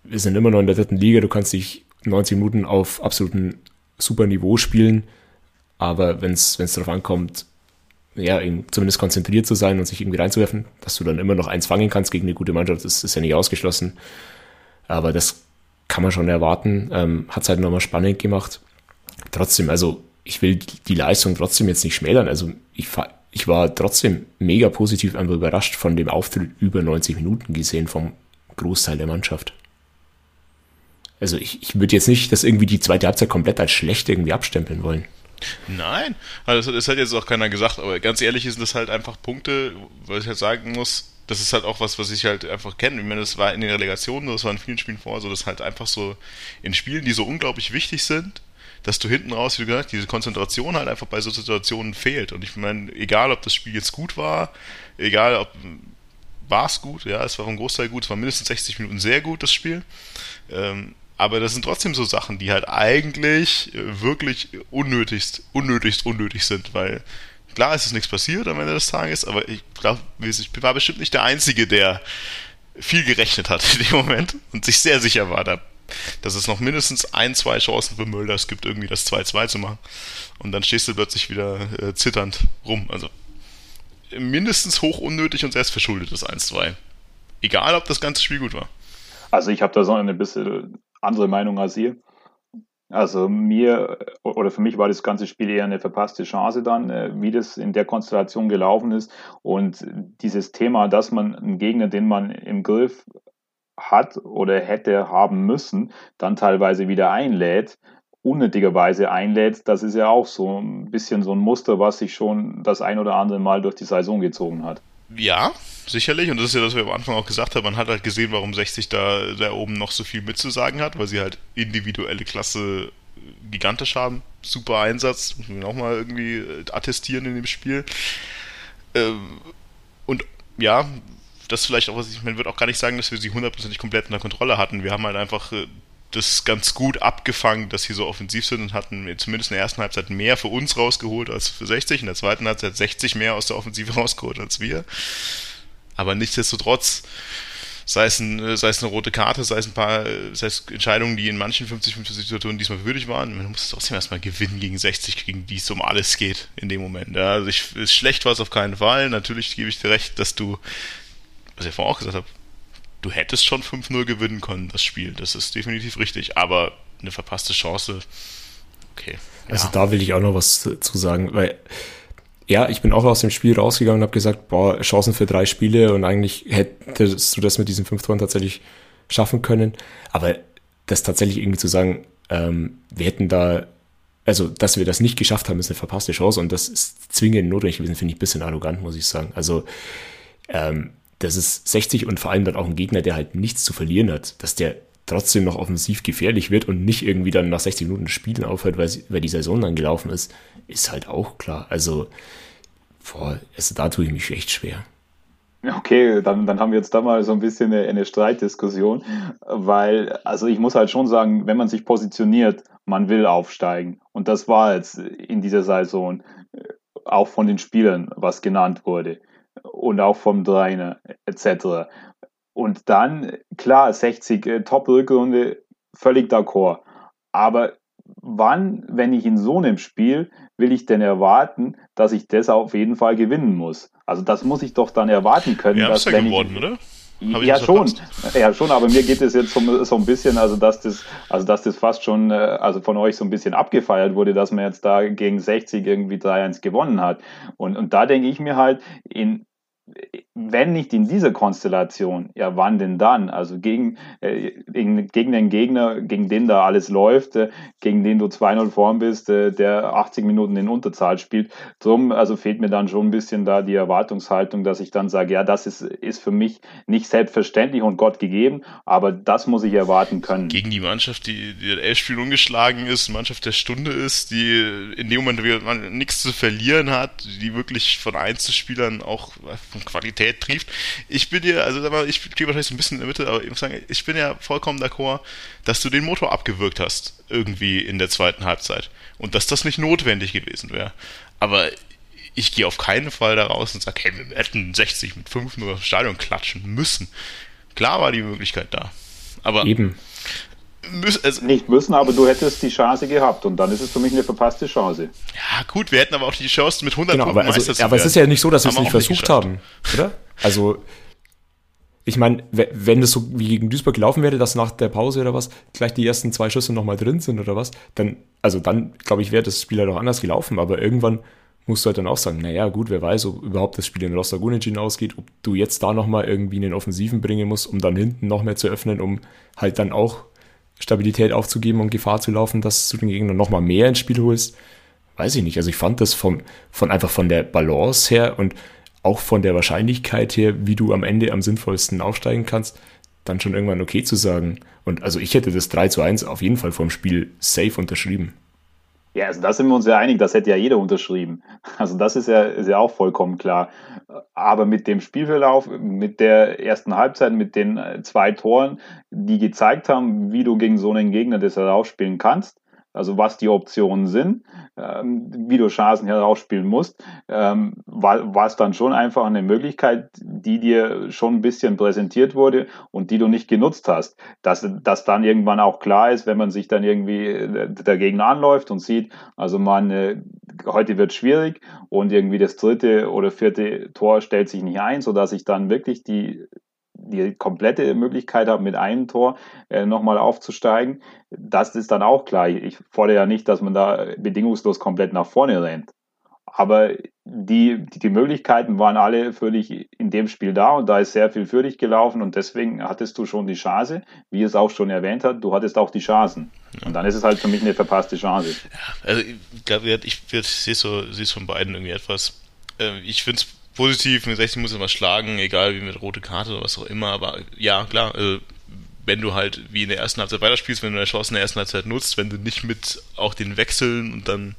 wir sind immer noch in der dritten Liga, du kannst dich 90 Minuten auf absolutem super Niveau spielen, aber wenn es darauf ankommt, ja, zumindest konzentriert zu sein und sich irgendwie reinzuwerfen, dass du dann immer noch eins fangen kannst gegen eine gute Mannschaft, das ist ja nicht ausgeschlossen. Aber das kann man schon erwarten. Ähm, Hat es halt nochmal spannend gemacht. Trotzdem, also ich will die Leistung trotzdem jetzt nicht schmälern. Also ich, ich war trotzdem mega positiv einfach überrascht von dem Auftritt über 90 Minuten gesehen vom Großteil der Mannschaft. Also ich, ich würde jetzt nicht das irgendwie die zweite Halbzeit komplett als schlecht irgendwie abstempeln wollen. Nein, also das hat jetzt auch keiner gesagt, aber ganz ehrlich sind das halt einfach Punkte, was ich halt sagen muss, das ist halt auch was, was ich halt einfach kenne. Ich meine, das war in den Relegationen, das war in vielen Spielen vor, so dass halt einfach so in Spielen, die so unglaublich wichtig sind, dass du hinten raus, wie gesagt, diese Konzentration halt einfach bei so Situationen fehlt. Und ich meine, egal ob das Spiel jetzt gut war, egal ob war es gut, ja, es war ein Großteil gut, es war mindestens 60 Minuten sehr gut, das Spiel. Ähm, aber das sind trotzdem so Sachen, die halt eigentlich wirklich unnötigst, unnötigst unnötig sind, weil Klar ist es nichts passiert am Ende des Tages, aber ich glaube, ich war bestimmt nicht der Einzige, der viel gerechnet hat in dem Moment und sich sehr sicher war, dass es noch mindestens ein, zwei Chancen für Mölders gibt, irgendwie das 2-2 zu machen. Und dann stehst du plötzlich wieder äh, zitternd rum. Also mindestens hoch unnötig und selbstverschuldet das 1-2. Egal, ob das ganze Spiel gut war. Also ich habe da so eine bisschen andere Meinung als ihr. Also mir oder für mich war das ganze Spiel eher eine verpasste Chance dann, äh, wie das in der Konstellation gelaufen ist. Und dieses Thema, dass man einen Gegner, den man im Griff hat oder hätte haben müssen, dann teilweise wieder einlädt, unnötigerweise einlädt, das ist ja auch so ein bisschen so ein Muster, was sich schon das ein oder andere Mal durch die Saison gezogen hat. Ja, sicherlich. Und das ist ja, was wir am Anfang auch gesagt haben. Man hat halt gesehen, warum 60 da, da oben noch so viel mitzusagen hat, weil sie halt individuelle Klasse gigantisch haben. Super Einsatz, muss man auch mal irgendwie äh, attestieren in dem Spiel. Ähm, und ja, das vielleicht auch, was ich, man würde auch gar nicht sagen, dass wir sie hundertprozentig komplett in der Kontrolle hatten. Wir haben halt einfach äh, das ganz gut abgefangen, dass sie so offensiv sind und hatten zumindest in der ersten Halbzeit mehr für uns rausgeholt als für 60. In der zweiten Halbzeit 60 mehr aus der Offensive [LAUGHS] rausgeholt als wir. Aber nichtsdestotrotz, sei es, ein, sei es eine rote Karte, sei es ein paar sei es Entscheidungen, die in manchen 50-50-Situationen diesmal würdig waren, man muss trotzdem erstmal gewinnen gegen 60, gegen die es um alles geht in dem Moment. Also ich, ist schlecht war es auf keinen Fall. Natürlich gebe ich dir recht, dass du, was ich vorhin auch gesagt habe, du hättest schon 5-0 gewinnen können, das Spiel. Das ist definitiv richtig. Aber eine verpasste Chance, okay. Also ja. da will ich auch noch was zu sagen, weil ja, ich bin auch aus dem Spiel rausgegangen und habe gesagt, boah, Chancen für drei Spiele und eigentlich hättest du das mit diesen fünf Toren tatsächlich schaffen können. Aber das tatsächlich irgendwie zu sagen, ähm, wir hätten da, also dass wir das nicht geschafft haben, ist eine verpasste Chance und das ist zwingend notwendig gewesen, finde ich ein bisschen arrogant, muss ich sagen. Also ähm, das ist 60 und vor allem dann auch ein Gegner, der halt nichts zu verlieren hat, dass der trotzdem noch offensiv gefährlich wird und nicht irgendwie dann nach 60 Minuten Spielen aufhört, weil, weil die Saison dann gelaufen ist, ist halt auch klar. Also, boah, also da tue ich mich echt schwer. Okay, dann, dann haben wir jetzt da mal so ein bisschen eine, eine Streitdiskussion, weil, also ich muss halt schon sagen, wenn man sich positioniert, man will aufsteigen. Und das war jetzt in dieser Saison äh, auch von den Spielern, was genannt wurde und auch vom Trainer etc. Und dann, klar, 60 äh, Top-Rückrunde, völlig d'accord. Aber wann, wenn ich in so einem Spiel, will ich denn erwarten, dass ich das auf jeden Fall gewinnen muss? Also das muss ich doch dann erwarten können. Ja, dass, ist ja geworden, ich, oder? Ja, schon. Ja, schon, aber mir geht es jetzt so, so, ein bisschen, also dass das, also dass das fast schon, äh, also von euch so ein bisschen abgefeiert wurde, dass man jetzt da gegen 60 irgendwie 3-1 gewonnen hat. Und, und da denke ich mir halt, in, wenn nicht in dieser Konstellation, ja, wann denn dann? Also gegen, äh, gegen, gegen, den Gegner, gegen den da alles läuft, äh, gegen den du 2-0 vorn bist, äh, der 80 Minuten in Unterzahl spielt. Drum, also fehlt mir dann schon ein bisschen da die Erwartungshaltung, dass ich dann sage, ja, das ist, ist für mich nicht selbstverständlich und Gott gegeben, aber das muss ich erwarten können. Gegen die Mannschaft, die, die elf Spiel ungeschlagen ist, Mannschaft der Stunde ist, die in dem Moment nichts zu verlieren hat, die wirklich von Einzelspielern auch von Qualität trieft. Ich bin dir, also ich stehe wahrscheinlich so ein bisschen in der Mitte, aber ich muss sagen, ich bin ja vollkommen d'accord, dass du den Motor abgewürgt hast, irgendwie in der zweiten Halbzeit. Und dass das nicht notwendig gewesen wäre. Aber ich gehe auf keinen Fall da raus und sage, hey, wir hätten 60 mit 5 nur aufs Stadion klatschen müssen. Klar war die Möglichkeit da. Aber Eben. Müß, also, nicht müssen, aber du hättest die Chance gehabt und dann ist es für mich eine verpasste Chance. Ja, gut, wir hätten aber auch die Chance mit 100 genau, aber, also, zu Aber es ist ja nicht so, dass wir es nicht versucht nicht haben, oder? Also, ich meine, wenn es so wie gegen Duisburg gelaufen wäre, dass nach der Pause oder was gleich die ersten zwei Schüsse nochmal drin sind oder was, dann, also dann, glaube ich, wäre das Spiel halt auch anders gelaufen, aber irgendwann musst du halt dann auch sagen, naja, gut, wer weiß, ob überhaupt das Spiel in Rostock unentschieden ausgeht, ob du jetzt da nochmal irgendwie einen Offensiven bringen musst, um dann hinten noch mehr zu öffnen, um halt dann auch Stabilität aufzugeben und Gefahr zu laufen, dass du den Gegner nochmal mehr ins Spiel holst. Weiß ich nicht. Also ich fand das vom, von einfach von der Balance her und auch von der Wahrscheinlichkeit her, wie du am Ende am sinnvollsten aufsteigen kannst, dann schon irgendwann okay zu sagen. Und also ich hätte das 3 zu 1 auf jeden Fall vom Spiel safe unterschrieben. Ja, also da sind wir uns ja einig, das hätte ja jeder unterschrieben. Also das ist ja, ist ja auch vollkommen klar. Aber mit dem Spielverlauf, mit der ersten Halbzeit, mit den äh, zwei Toren, die gezeigt haben, wie du gegen so einen Gegner das herausspielen kannst, also was die Optionen sind, ähm, wie du Chancen herausspielen musst, ähm, war, es dann schon einfach eine Möglichkeit, die dir schon ein bisschen präsentiert wurde und die du nicht genutzt hast. Dass, dass dann irgendwann auch klar ist, wenn man sich dann irgendwie äh, dagegen anläuft und sieht, also man äh, heute wird schwierig und irgendwie das dritte oder vierte Tor stellt sich nicht ein, sodass ich dann wirklich die die komplette Möglichkeit habe, mit einem Tor äh, nochmal aufzusteigen. Das ist dann auch klar. Ich fordere ja nicht, dass man da bedingungslos komplett nach vorne rennt. Aber die, die, die Möglichkeiten waren alle für dich in dem Spiel da und da ist sehr viel für dich gelaufen und deswegen hattest du schon die Chance, wie es auch schon erwähnt hat, du hattest auch die Chancen. Ja. Und dann ist es halt für mich eine verpasste Chance. Ja, also ich glaube, ich, ich, ich sehe so, es von beiden irgendwie etwas. Äh, ich finde es positiv, mit 60 muss er was schlagen, egal wie mit rote Karte oder was auch immer, aber ja, klar, also wenn du halt wie in der ersten Halbzeit weiterspielst, wenn du deine Chance in der ersten Halbzeit nutzt, wenn du nicht mit auch den Wechseln und dann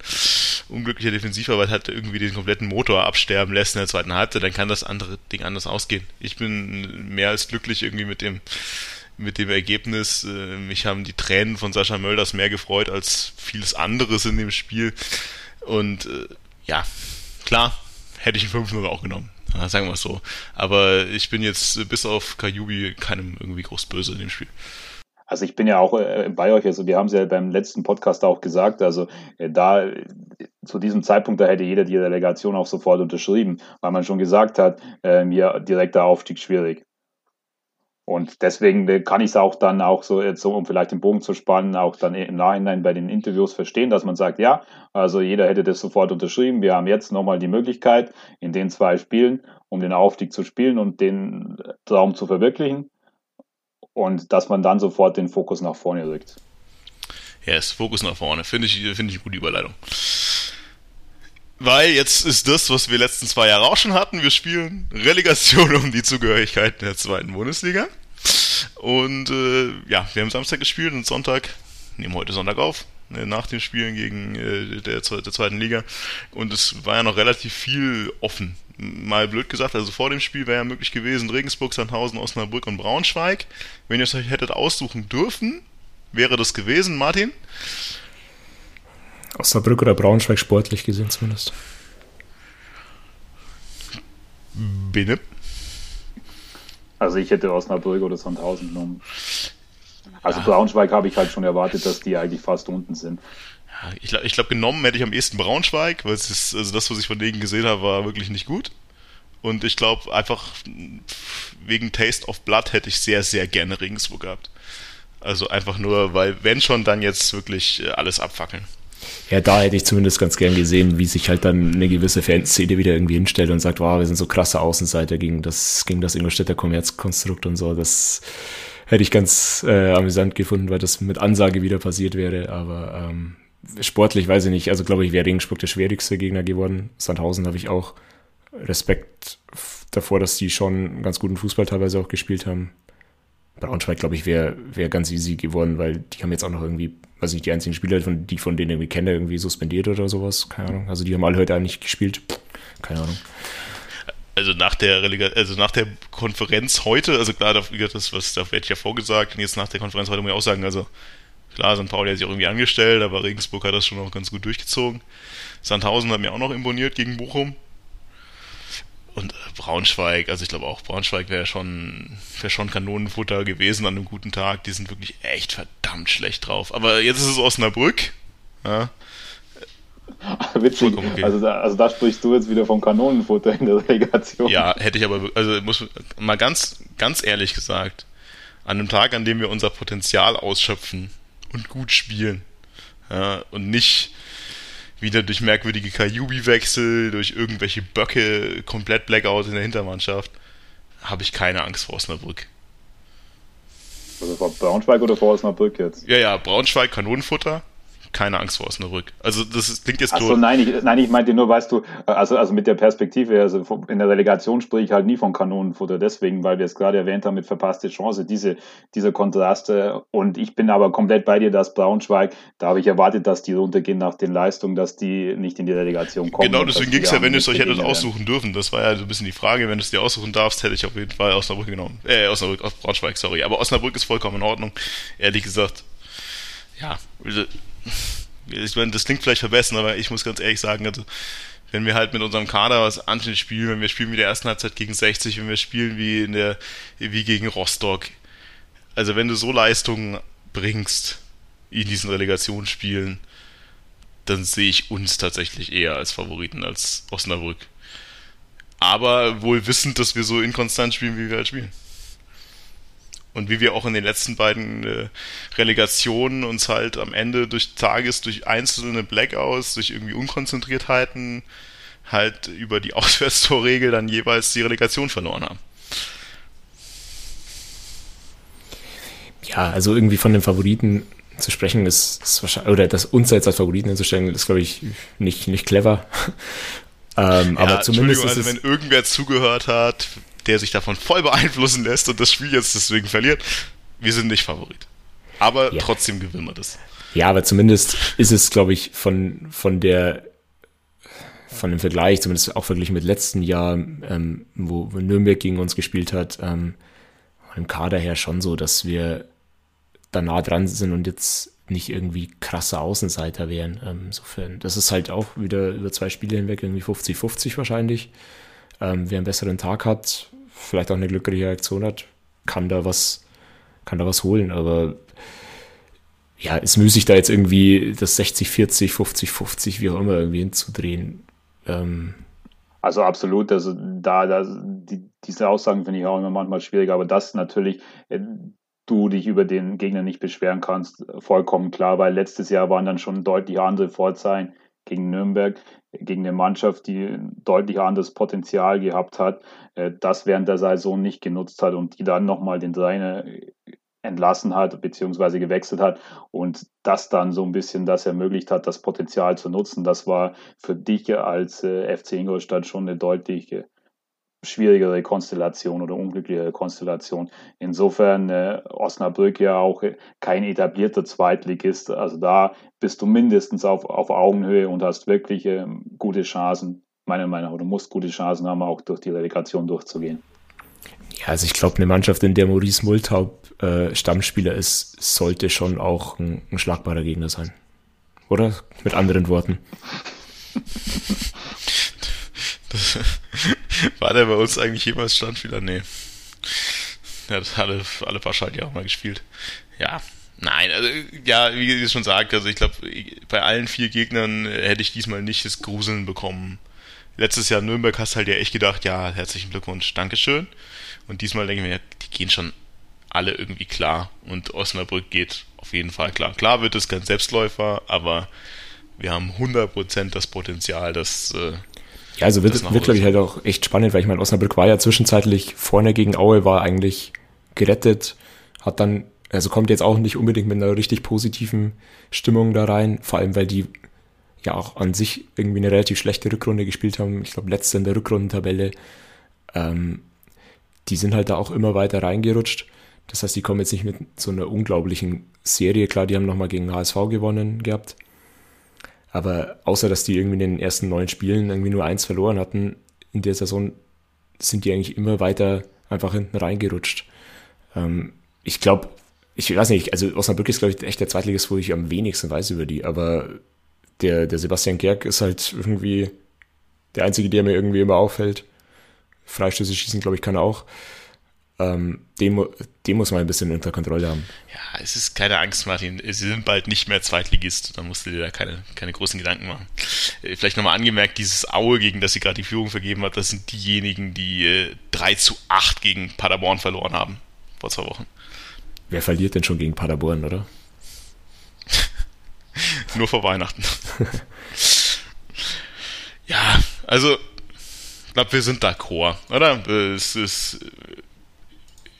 unglücklicher Defensivarbeit halt irgendwie den kompletten Motor absterben lässt in der zweiten Halbzeit, dann kann das andere Ding anders ausgehen. Ich bin mehr als glücklich irgendwie mit dem mit dem Ergebnis. Äh, mich haben die Tränen von Sascha Mölders mehr gefreut als vieles anderes in dem Spiel. Und äh, ja, klar, hätte ich einen 5-0 auch genommen. Sagen wir es so. Aber ich bin jetzt bis auf Kajubi keinem irgendwie groß böse in dem Spiel. Also ich bin ja auch äh, bei euch, also wir haben es ja beim letzten Podcast auch gesagt, also äh, da zu diesem Zeitpunkt, da hätte jeder die Delegation auch sofort unterschrieben, weil man schon gesagt hat, äh, ja, direkter Aufstieg schwierig. Und deswegen äh, kann ich es auch dann auch so, jetzt so, um vielleicht den Bogen zu spannen, auch dann im Nachhinein bei den Interviews verstehen, dass man sagt, ja, also jeder hätte das sofort unterschrieben. Wir haben jetzt nochmal die Möglichkeit, in den zwei Spielen, um den Aufstieg zu spielen und den Traum zu verwirklichen. Und dass man dann sofort den Fokus nach vorne rückt. Yes, Fokus nach vorne. Finde ich, finde ich eine gute Überleitung. Weil jetzt ist das, was wir letzten zwei Jahre auch schon hatten. Wir spielen Relegation um die Zugehörigkeit der zweiten Bundesliga. Und äh, ja, wir haben Samstag gespielt und Sonntag, nehmen heute Sonntag auf, ne, nach den Spielen gegen äh, der, der zweiten Liga. Und es war ja noch relativ viel offen. Mal blöd gesagt, also vor dem Spiel wäre ja möglich gewesen, Regensburg, Sandhausen, Osnabrück und Braunschweig. Wenn ihr es euch hättet aussuchen dürfen, wäre das gewesen, Martin? Osnabrück oder Braunschweig sportlich gesehen zumindest. Bitte? Also ich hätte Osnabrück oder Sandhausen genommen. Also ja. Braunschweig habe ich halt schon erwartet, dass die eigentlich fast unten sind. Ja, ich glaube, ich glaub, genommen hätte ich am ehesten Braunschweig, weil es ist, also das, was ich von denen gesehen habe, war wirklich nicht gut. Und ich glaube, einfach wegen Taste of Blood hätte ich sehr, sehr gerne Regensburg gehabt. Also einfach nur, weil, wenn schon, dann jetzt wirklich äh, alles abfackeln. Ja, da hätte ich zumindest ganz gern gesehen, wie sich halt dann eine gewisse Fanszene wieder irgendwie hinstellt und sagt, wow, wir sind so krasse Außenseiter gegen das, gegen das Ingolstädter Kommerzkonstrukt und so. Das hätte ich ganz äh, amüsant gefunden, weil das mit Ansage wieder passiert wäre. Aber ähm, sportlich weiß ich nicht. Also glaube ich, wäre Regensburg der schwierigste Gegner geworden. Sandhausen habe ich auch Respekt davor, dass die schon ganz guten Fußball teilweise auch gespielt haben. Braunschweig, glaube ich, wäre wär ganz easy geworden, weil die haben jetzt auch noch irgendwie weiß nicht, die einzigen Spieler, von, die von denen irgendwie kenne, irgendwie suspendiert oder sowas. Keine Ahnung. Also die haben alle heute eigentlich gespielt. Keine Ahnung. Also nach der Relega also nach der Konferenz heute, also klar, das, was da werde ich ja vorgesagt, und jetzt nach der Konferenz heute muss ich auch sagen, also klar, St. Pauli hat sich auch irgendwie angestellt, aber Regensburg hat das schon auch ganz gut durchgezogen. Sandhausen hat mir auch noch imponiert gegen Bochum. Und äh, Braunschweig, also ich glaube auch, Braunschweig wäre schon, wäre schon Kanonenfutter gewesen an einem guten Tag. Die sind wirklich echt verdammt schlecht drauf. Aber jetzt ist es Osnabrück. Ja. [LAUGHS] Witzig. Okay. Also, da, also da sprichst du jetzt wieder vom Kanonenfutter in der Relegation. Ja, hätte ich aber, also muss mal ganz, ganz ehrlich gesagt, an einem Tag, an dem wir unser Potenzial ausschöpfen und gut spielen ja, und nicht wieder durch merkwürdige Kajubi-Wechsel, durch irgendwelche Böcke, komplett Blackout in der Hintermannschaft, habe ich keine Angst vor Osnabrück. Also vor Braunschweig oder vor Osnabrück jetzt? Ja, ja, Braunschweig, Kanonenfutter keine Angst vor Osnabrück. Also das klingt jetzt so. nein, ich, nein, ich meinte nur, weißt du, also, also mit der Perspektive, also in der Relegation spreche ich halt nie von Kanonenfutter, deswegen, weil wir es gerade erwähnt haben mit verpasste Chance, diese, diese Kontraste. Und ich bin aber komplett bei dir, dass Braunschweig, da habe ich erwartet, dass die runtergehen nach den Leistungen, dass die nicht in die Relegation kommen. Genau, deswegen ging es ja, wenn ihr es euch hättet aussuchen dürfen. Das war ja so ein bisschen die Frage, wenn du es dir aussuchen darfst, hätte ich auf jeden Fall Osnabrück genommen. Äh, Osnabrück, Braunschweig, sorry. Aber Osnabrück ist vollkommen in Ordnung. Ehrlich gesagt, ja, ich meine, das klingt vielleicht verbessern, aber ich muss ganz ehrlich sagen, also wenn wir halt mit unserem Kader was anständig spielen, wenn wir spielen wie der ersten Halbzeit gegen 60, wenn wir spielen wie in der wie gegen Rostock, also wenn du so Leistungen bringst in diesen Relegationsspielen, dann sehe ich uns tatsächlich eher als Favoriten als Osnabrück. Aber wohl wissend, dass wir so inkonstant spielen, wie wir halt spielen. Und wie wir auch in den letzten beiden äh, Relegationen uns halt am Ende durch Tages, durch einzelne Blackouts, durch irgendwie Unkonzentriertheiten halt über die [LAUGHS] Auswärtstorregel dann jeweils die Relegation verloren haben. Ja, also irgendwie von den Favoriten zu sprechen ist, ist wahrscheinlich, oder das uns jetzt als Favoriten hinzustellen, ist, glaube ich, nicht, nicht clever. [LAUGHS] ähm, ja, aber zumindest. also, wenn irgendwer zugehört hat, der sich davon voll beeinflussen lässt und das Spiel jetzt deswegen verliert, wir sind nicht Favorit. Aber ja. trotzdem gewinnen wir das. Ja, aber zumindest ist es, glaube ich, von, von der von dem Vergleich, zumindest auch verglichen mit letzten Jahr, ähm, wo, wo Nürnberg gegen uns gespielt hat, ähm, im Kader her schon so, dass wir da nah dran sind und jetzt nicht irgendwie krasse Außenseiter wären. Ähm, insofern, das ist halt auch wieder über zwei Spiele hinweg irgendwie 50-50 wahrscheinlich. Ähm, wer einen besseren Tag hat, vielleicht auch eine glückliche Reaktion hat, kann da was, kann da was holen. Aber ja, ist müßig da jetzt irgendwie das 60-40, 50-50, wie auch immer, irgendwie hinzudrehen. Ähm, also absolut, also da, da die, diese Aussagen finde ich auch immer manchmal schwierig, aber das natürlich, äh, du dich über den Gegner nicht beschweren kannst, vollkommen klar, weil letztes Jahr waren dann schon deutlich andere Vorzeichen gegen Nürnberg, gegen eine Mannschaft, die deutlich anderes Potenzial gehabt hat, äh, das während der Saison nicht genutzt hat und die dann nochmal den Trainer entlassen hat, beziehungsweise gewechselt hat und das dann so ein bisschen das ermöglicht hat, das Potenzial zu nutzen. Das war für dich als äh, FC Ingolstadt schon eine deutliche schwierigere Konstellation oder unglücklichere Konstellation. Insofern äh, Osnabrück ja auch kein etablierter Zweitligist. Also da bist du mindestens auf, auf Augenhöhe und hast wirklich äh, gute Chancen, meiner Meinung nach, du musst gute Chancen haben, auch durch die Relegation durchzugehen. Ja, also ich glaube, eine Mannschaft, in der Maurice Multaub äh, Stammspieler ist, sollte schon auch ein, ein schlagbarer Gegner sein. Oder? Mit anderen Worten. Das, [LAUGHS] [LAUGHS] war der bei uns eigentlich jemals Stammspieler? Nee. Er hat alle, alle paar Schaltjahre auch mal gespielt. Ja, Nein, also ja, wie ihr schon sagt, also ich glaube, bei allen vier Gegnern hätte ich diesmal nicht das Gruseln bekommen. Letztes Jahr Nürnberg hast halt ja echt gedacht, ja, herzlichen Glückwunsch, Dankeschön. Und diesmal denke ich mir, die gehen schon alle irgendwie klar. Und Osnabrück geht auf jeden Fall klar. Klar wird es kein Selbstläufer, aber wir haben 100% das Potenzial, dass äh, ja, also wird, wird glaube ich, halt auch echt spannend, weil ich meine, Osnabrück war ja zwischenzeitlich vorne gegen Aue, war eigentlich gerettet, hat dann, also kommt jetzt auch nicht unbedingt mit einer richtig positiven Stimmung da rein, vor allem weil die ja auch an sich irgendwie eine relativ schlechte Rückrunde gespielt haben. Ich glaube, letzte in der Rückrundentabelle. Ähm, die sind halt da auch immer weiter reingerutscht. Das heißt, die kommen jetzt nicht mit so einer unglaublichen Serie. Klar, die haben nochmal gegen HSV gewonnen gehabt. Aber außer, dass die irgendwie in den ersten neun Spielen irgendwie nur eins verloren hatten, in der Saison sind die eigentlich immer weiter einfach hinten reingerutscht. Ähm, ich glaube, ich weiß nicht, also Osnabrück ist, glaube ich, echt der Zweitligist, wo ich am wenigsten weiß über die, aber der, der Sebastian Gerg ist halt irgendwie der Einzige, der mir irgendwie immer auffällt. Freistöße schießen, glaube ich, kann er auch ähm, den, den muss man ein bisschen unter Kontrolle haben. Ja, es ist keine Angst, Martin. Sie sind bald nicht mehr Zweitligist. Da musst du dir da keine, keine großen Gedanken machen. Äh, vielleicht nochmal angemerkt, dieses Aue, gegen das sie gerade die Führung vergeben hat, das sind diejenigen, die äh, 3 zu 8 gegen Paderborn verloren haben. Vor zwei Wochen. Wer verliert denn schon gegen Paderborn, oder? [LAUGHS] Nur vor Weihnachten. [LAUGHS] ja, also ich glaube, wir sind d'accord, oder? Es ist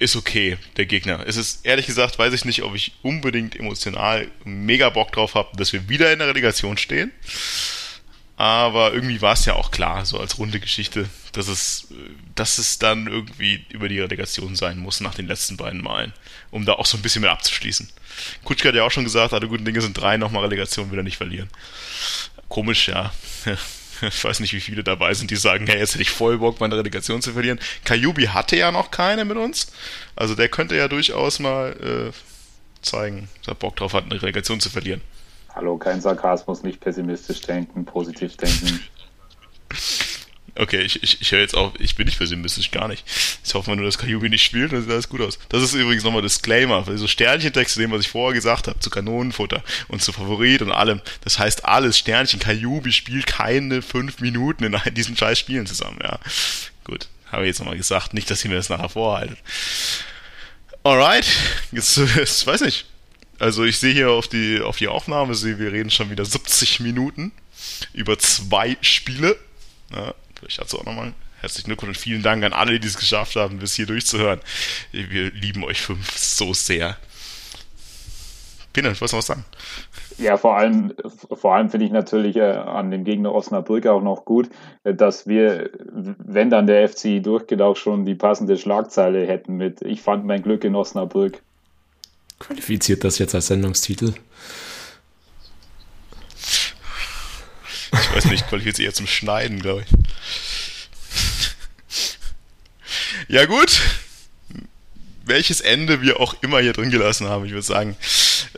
ist okay, der Gegner. Es ist, ehrlich gesagt, weiß ich nicht, ob ich unbedingt emotional mega Bock drauf habe, dass wir wieder in der Relegation stehen. Aber irgendwie war es ja auch klar, so als runde Geschichte, dass es, dass es dann irgendwie über die Relegation sein muss nach den letzten beiden Malen, um da auch so ein bisschen mit abzuschließen. Kutschke hat ja auch schon gesagt, alle guten Dinge sind drei, nochmal Relegation wieder nicht verlieren. Komisch, ja. [LAUGHS] [LAUGHS] ich weiß nicht, wie viele dabei sind, die sagen, hey, jetzt hätte ich voll Bock, meine Relegation zu verlieren. Kayubi hatte ja noch keine mit uns. Also der könnte ja durchaus mal äh, zeigen, dass er Bock drauf hat, eine Relegation zu verlieren. Hallo, kein Sarkasmus, nicht pessimistisch denken, positiv denken. [LAUGHS] Okay, ich, ich, ich höre jetzt auf, ich bin nicht pessimistisch, gar nicht. Ich hoffe mal nur, dass Kayumi nicht spielt, dann sieht alles gut aus. Das ist übrigens nochmal Disclaimer, so Sternchentext, dem, was ich vorher gesagt habe, zu Kanonenfutter und zu Favorit und allem. Das heißt alles, Sternchen, Kayumi spielt keine fünf Minuten in diesen scheiß Spielen zusammen, ja. Gut, habe ich jetzt nochmal gesagt, nicht, dass ihr mir das nachher vorhaltet. Alright, jetzt, jetzt weiß ich. Also ich sehe hier auf die, auf die Aufnahme, sehe, wir reden schon wieder 70 Minuten über zwei Spiele. Ja, Vielleicht dazu auch nochmal herzlichen Glückwunsch und vielen Dank an alle, die es geschafft haben, bis hier durchzuhören. Wir lieben euch fünf so sehr. Pinne, was noch sagen? Ja, vor allem, vor allem finde ich natürlich äh, an dem Gegner Osnabrück auch noch gut, äh, dass wir, wenn dann der FC durchgeht, auch schon die passende Schlagzeile hätten mit Ich fand mein Glück in Osnabrück. Qualifiziert das jetzt als Sendungstitel? Ich weiß nicht, qualifiziert eher zum Schneiden, glaube ich. Ja, gut. Welches Ende wir auch immer hier drin gelassen haben, ich würde sagen,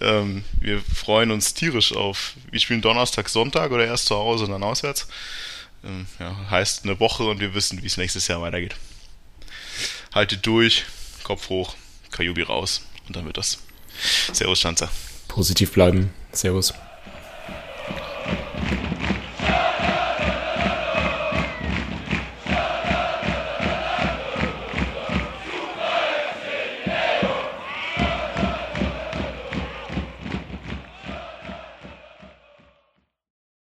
ähm, wir freuen uns tierisch auf. Wir spielen Donnerstag, Sonntag oder erst zu Hause und dann auswärts. Ähm, ja, heißt eine Woche und wir wissen, wie es nächstes Jahr weitergeht. Haltet durch, Kopf hoch, Kajubi raus und dann wird das. Servus, Schanzer. Positiv bleiben. Servus.